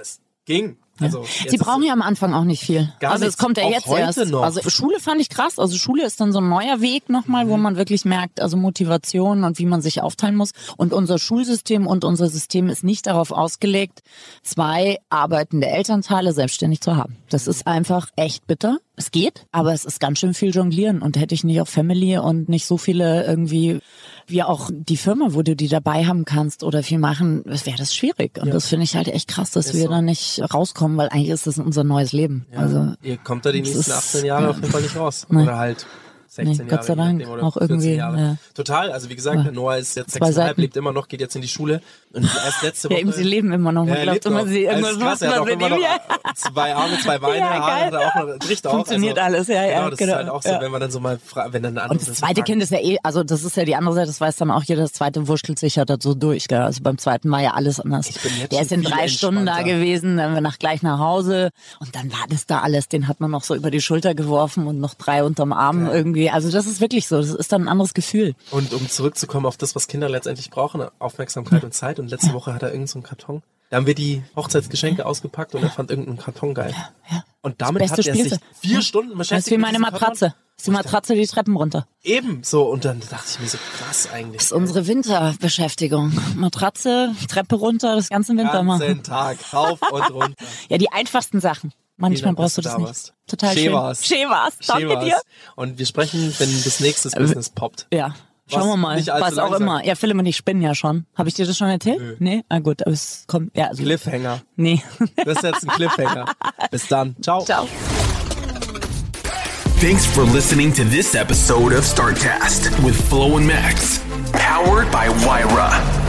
es ging. Also, jetzt Sie brauchen ja am Anfang auch nicht viel. Gar also es kommt ja jetzt erst. noch. Also Schule fand ich krass. Also Schule ist dann so ein neuer Weg nochmal, Mhm. wo man wirklich merkt, also Motivation und wie man sich aufteilen muss. Und unser Schulsystem und unser System ist nicht darauf ausgelegt, zwei arbeitende Elternteile selbstständig zu haben. Das ist einfach echt bitter. Es geht, aber es ist ganz schön viel Jonglieren. Und hätte ich nicht auch Family und nicht so viele irgendwie, wie auch die Firma, wo du die dabei haben kannst oder viel machen, wäre das schwierig. Und das finde ich halt echt krass, dass Ist wir so. da nicht rauskommen, weil eigentlich ist das unser neues Leben. Also Ihr kommt da die nächsten ist- 18 Jahre ja. auf jeden Fall nicht raus. Nee. Oder halt 16 Nee, Jahre. Gott sei nachdem, Dank. oder Auch 14 irgendwie, Jahre. ja. Total. Also wie gesagt, Ja. Noah ist jetzt Zwei 6,5, Seiten. lebt immer noch, geht jetzt in die Schule. Und erst letzte ja, Woche... eben, sie leben immer noch. Man Ja, glaubt immer, sie irgendwas krass, macht er hat man auch immer noch Ja. zwei Arme, zwei Beine, Ja, hat auch noch, riecht auch. Funktioniert alles, ja, ja, Genau, das genau, ist halt auch so, ja. wenn man dann so mal wenn dann ein Und das zweite Kind ist ja eh, also das ist ja die andere Seite, das weiß dann auch jeder, das zweite wurschtelt sich ja da so durch. Gell? Also beim zweiten war ja alles anders. bin jetzt Der ist in drei Stunden da gewesen, dann wir nach gleich nach Hause und dann war das da alles. Den hat man noch so über die Schulter geworfen und noch drei unterm Arm irgendwie. Also das ist wirklich so, das ist dann ein anderes Gefühl. Und um zurückzukommen auf das, was Kinder letztendlich brauchen, Aufmerksamkeit und Zeit. Und letzte Woche hat er irgendeinen so einen Karton. Da haben wir die Hochzeitsgeschenke ausgepackt und er fand irgendeinen Karton geil. Ja. Und damit hat er sich Spielzeug. vier Stunden Das ist beschäftigt. wie meine. Matratze. Das ist die Matratze die Treppen runter. Eben so. Und dann dachte ich mir so, krass eigentlich. Das ist unsere Winterbeschäftigung. Matratze, Treppe runter, das ganze Winter machen. ganzen Tag rauf und runter. Ja, die einfachsten Sachen. Manchmal Dank, brauchst du das da nicht. warst. Total Schön schön. war's. War's. Danke Schön dir. war's. Und wir sprechen, wenn das nächste Business poppt. Ja. Schauen Was wir mal, was auch langsam. immer. Ja, Philipp und ich spinnen ja schon. Habe ich dir das schon erzählt? Nee? Ah gut, aber es kommt, ja, also, Cliffhanger. nee. Das ist jetzt ein Cliffhanger. Bis dann. Ciao. Ciao. Thanks for listening to this episode of StartCast with Flo and Max, powered by Wyra.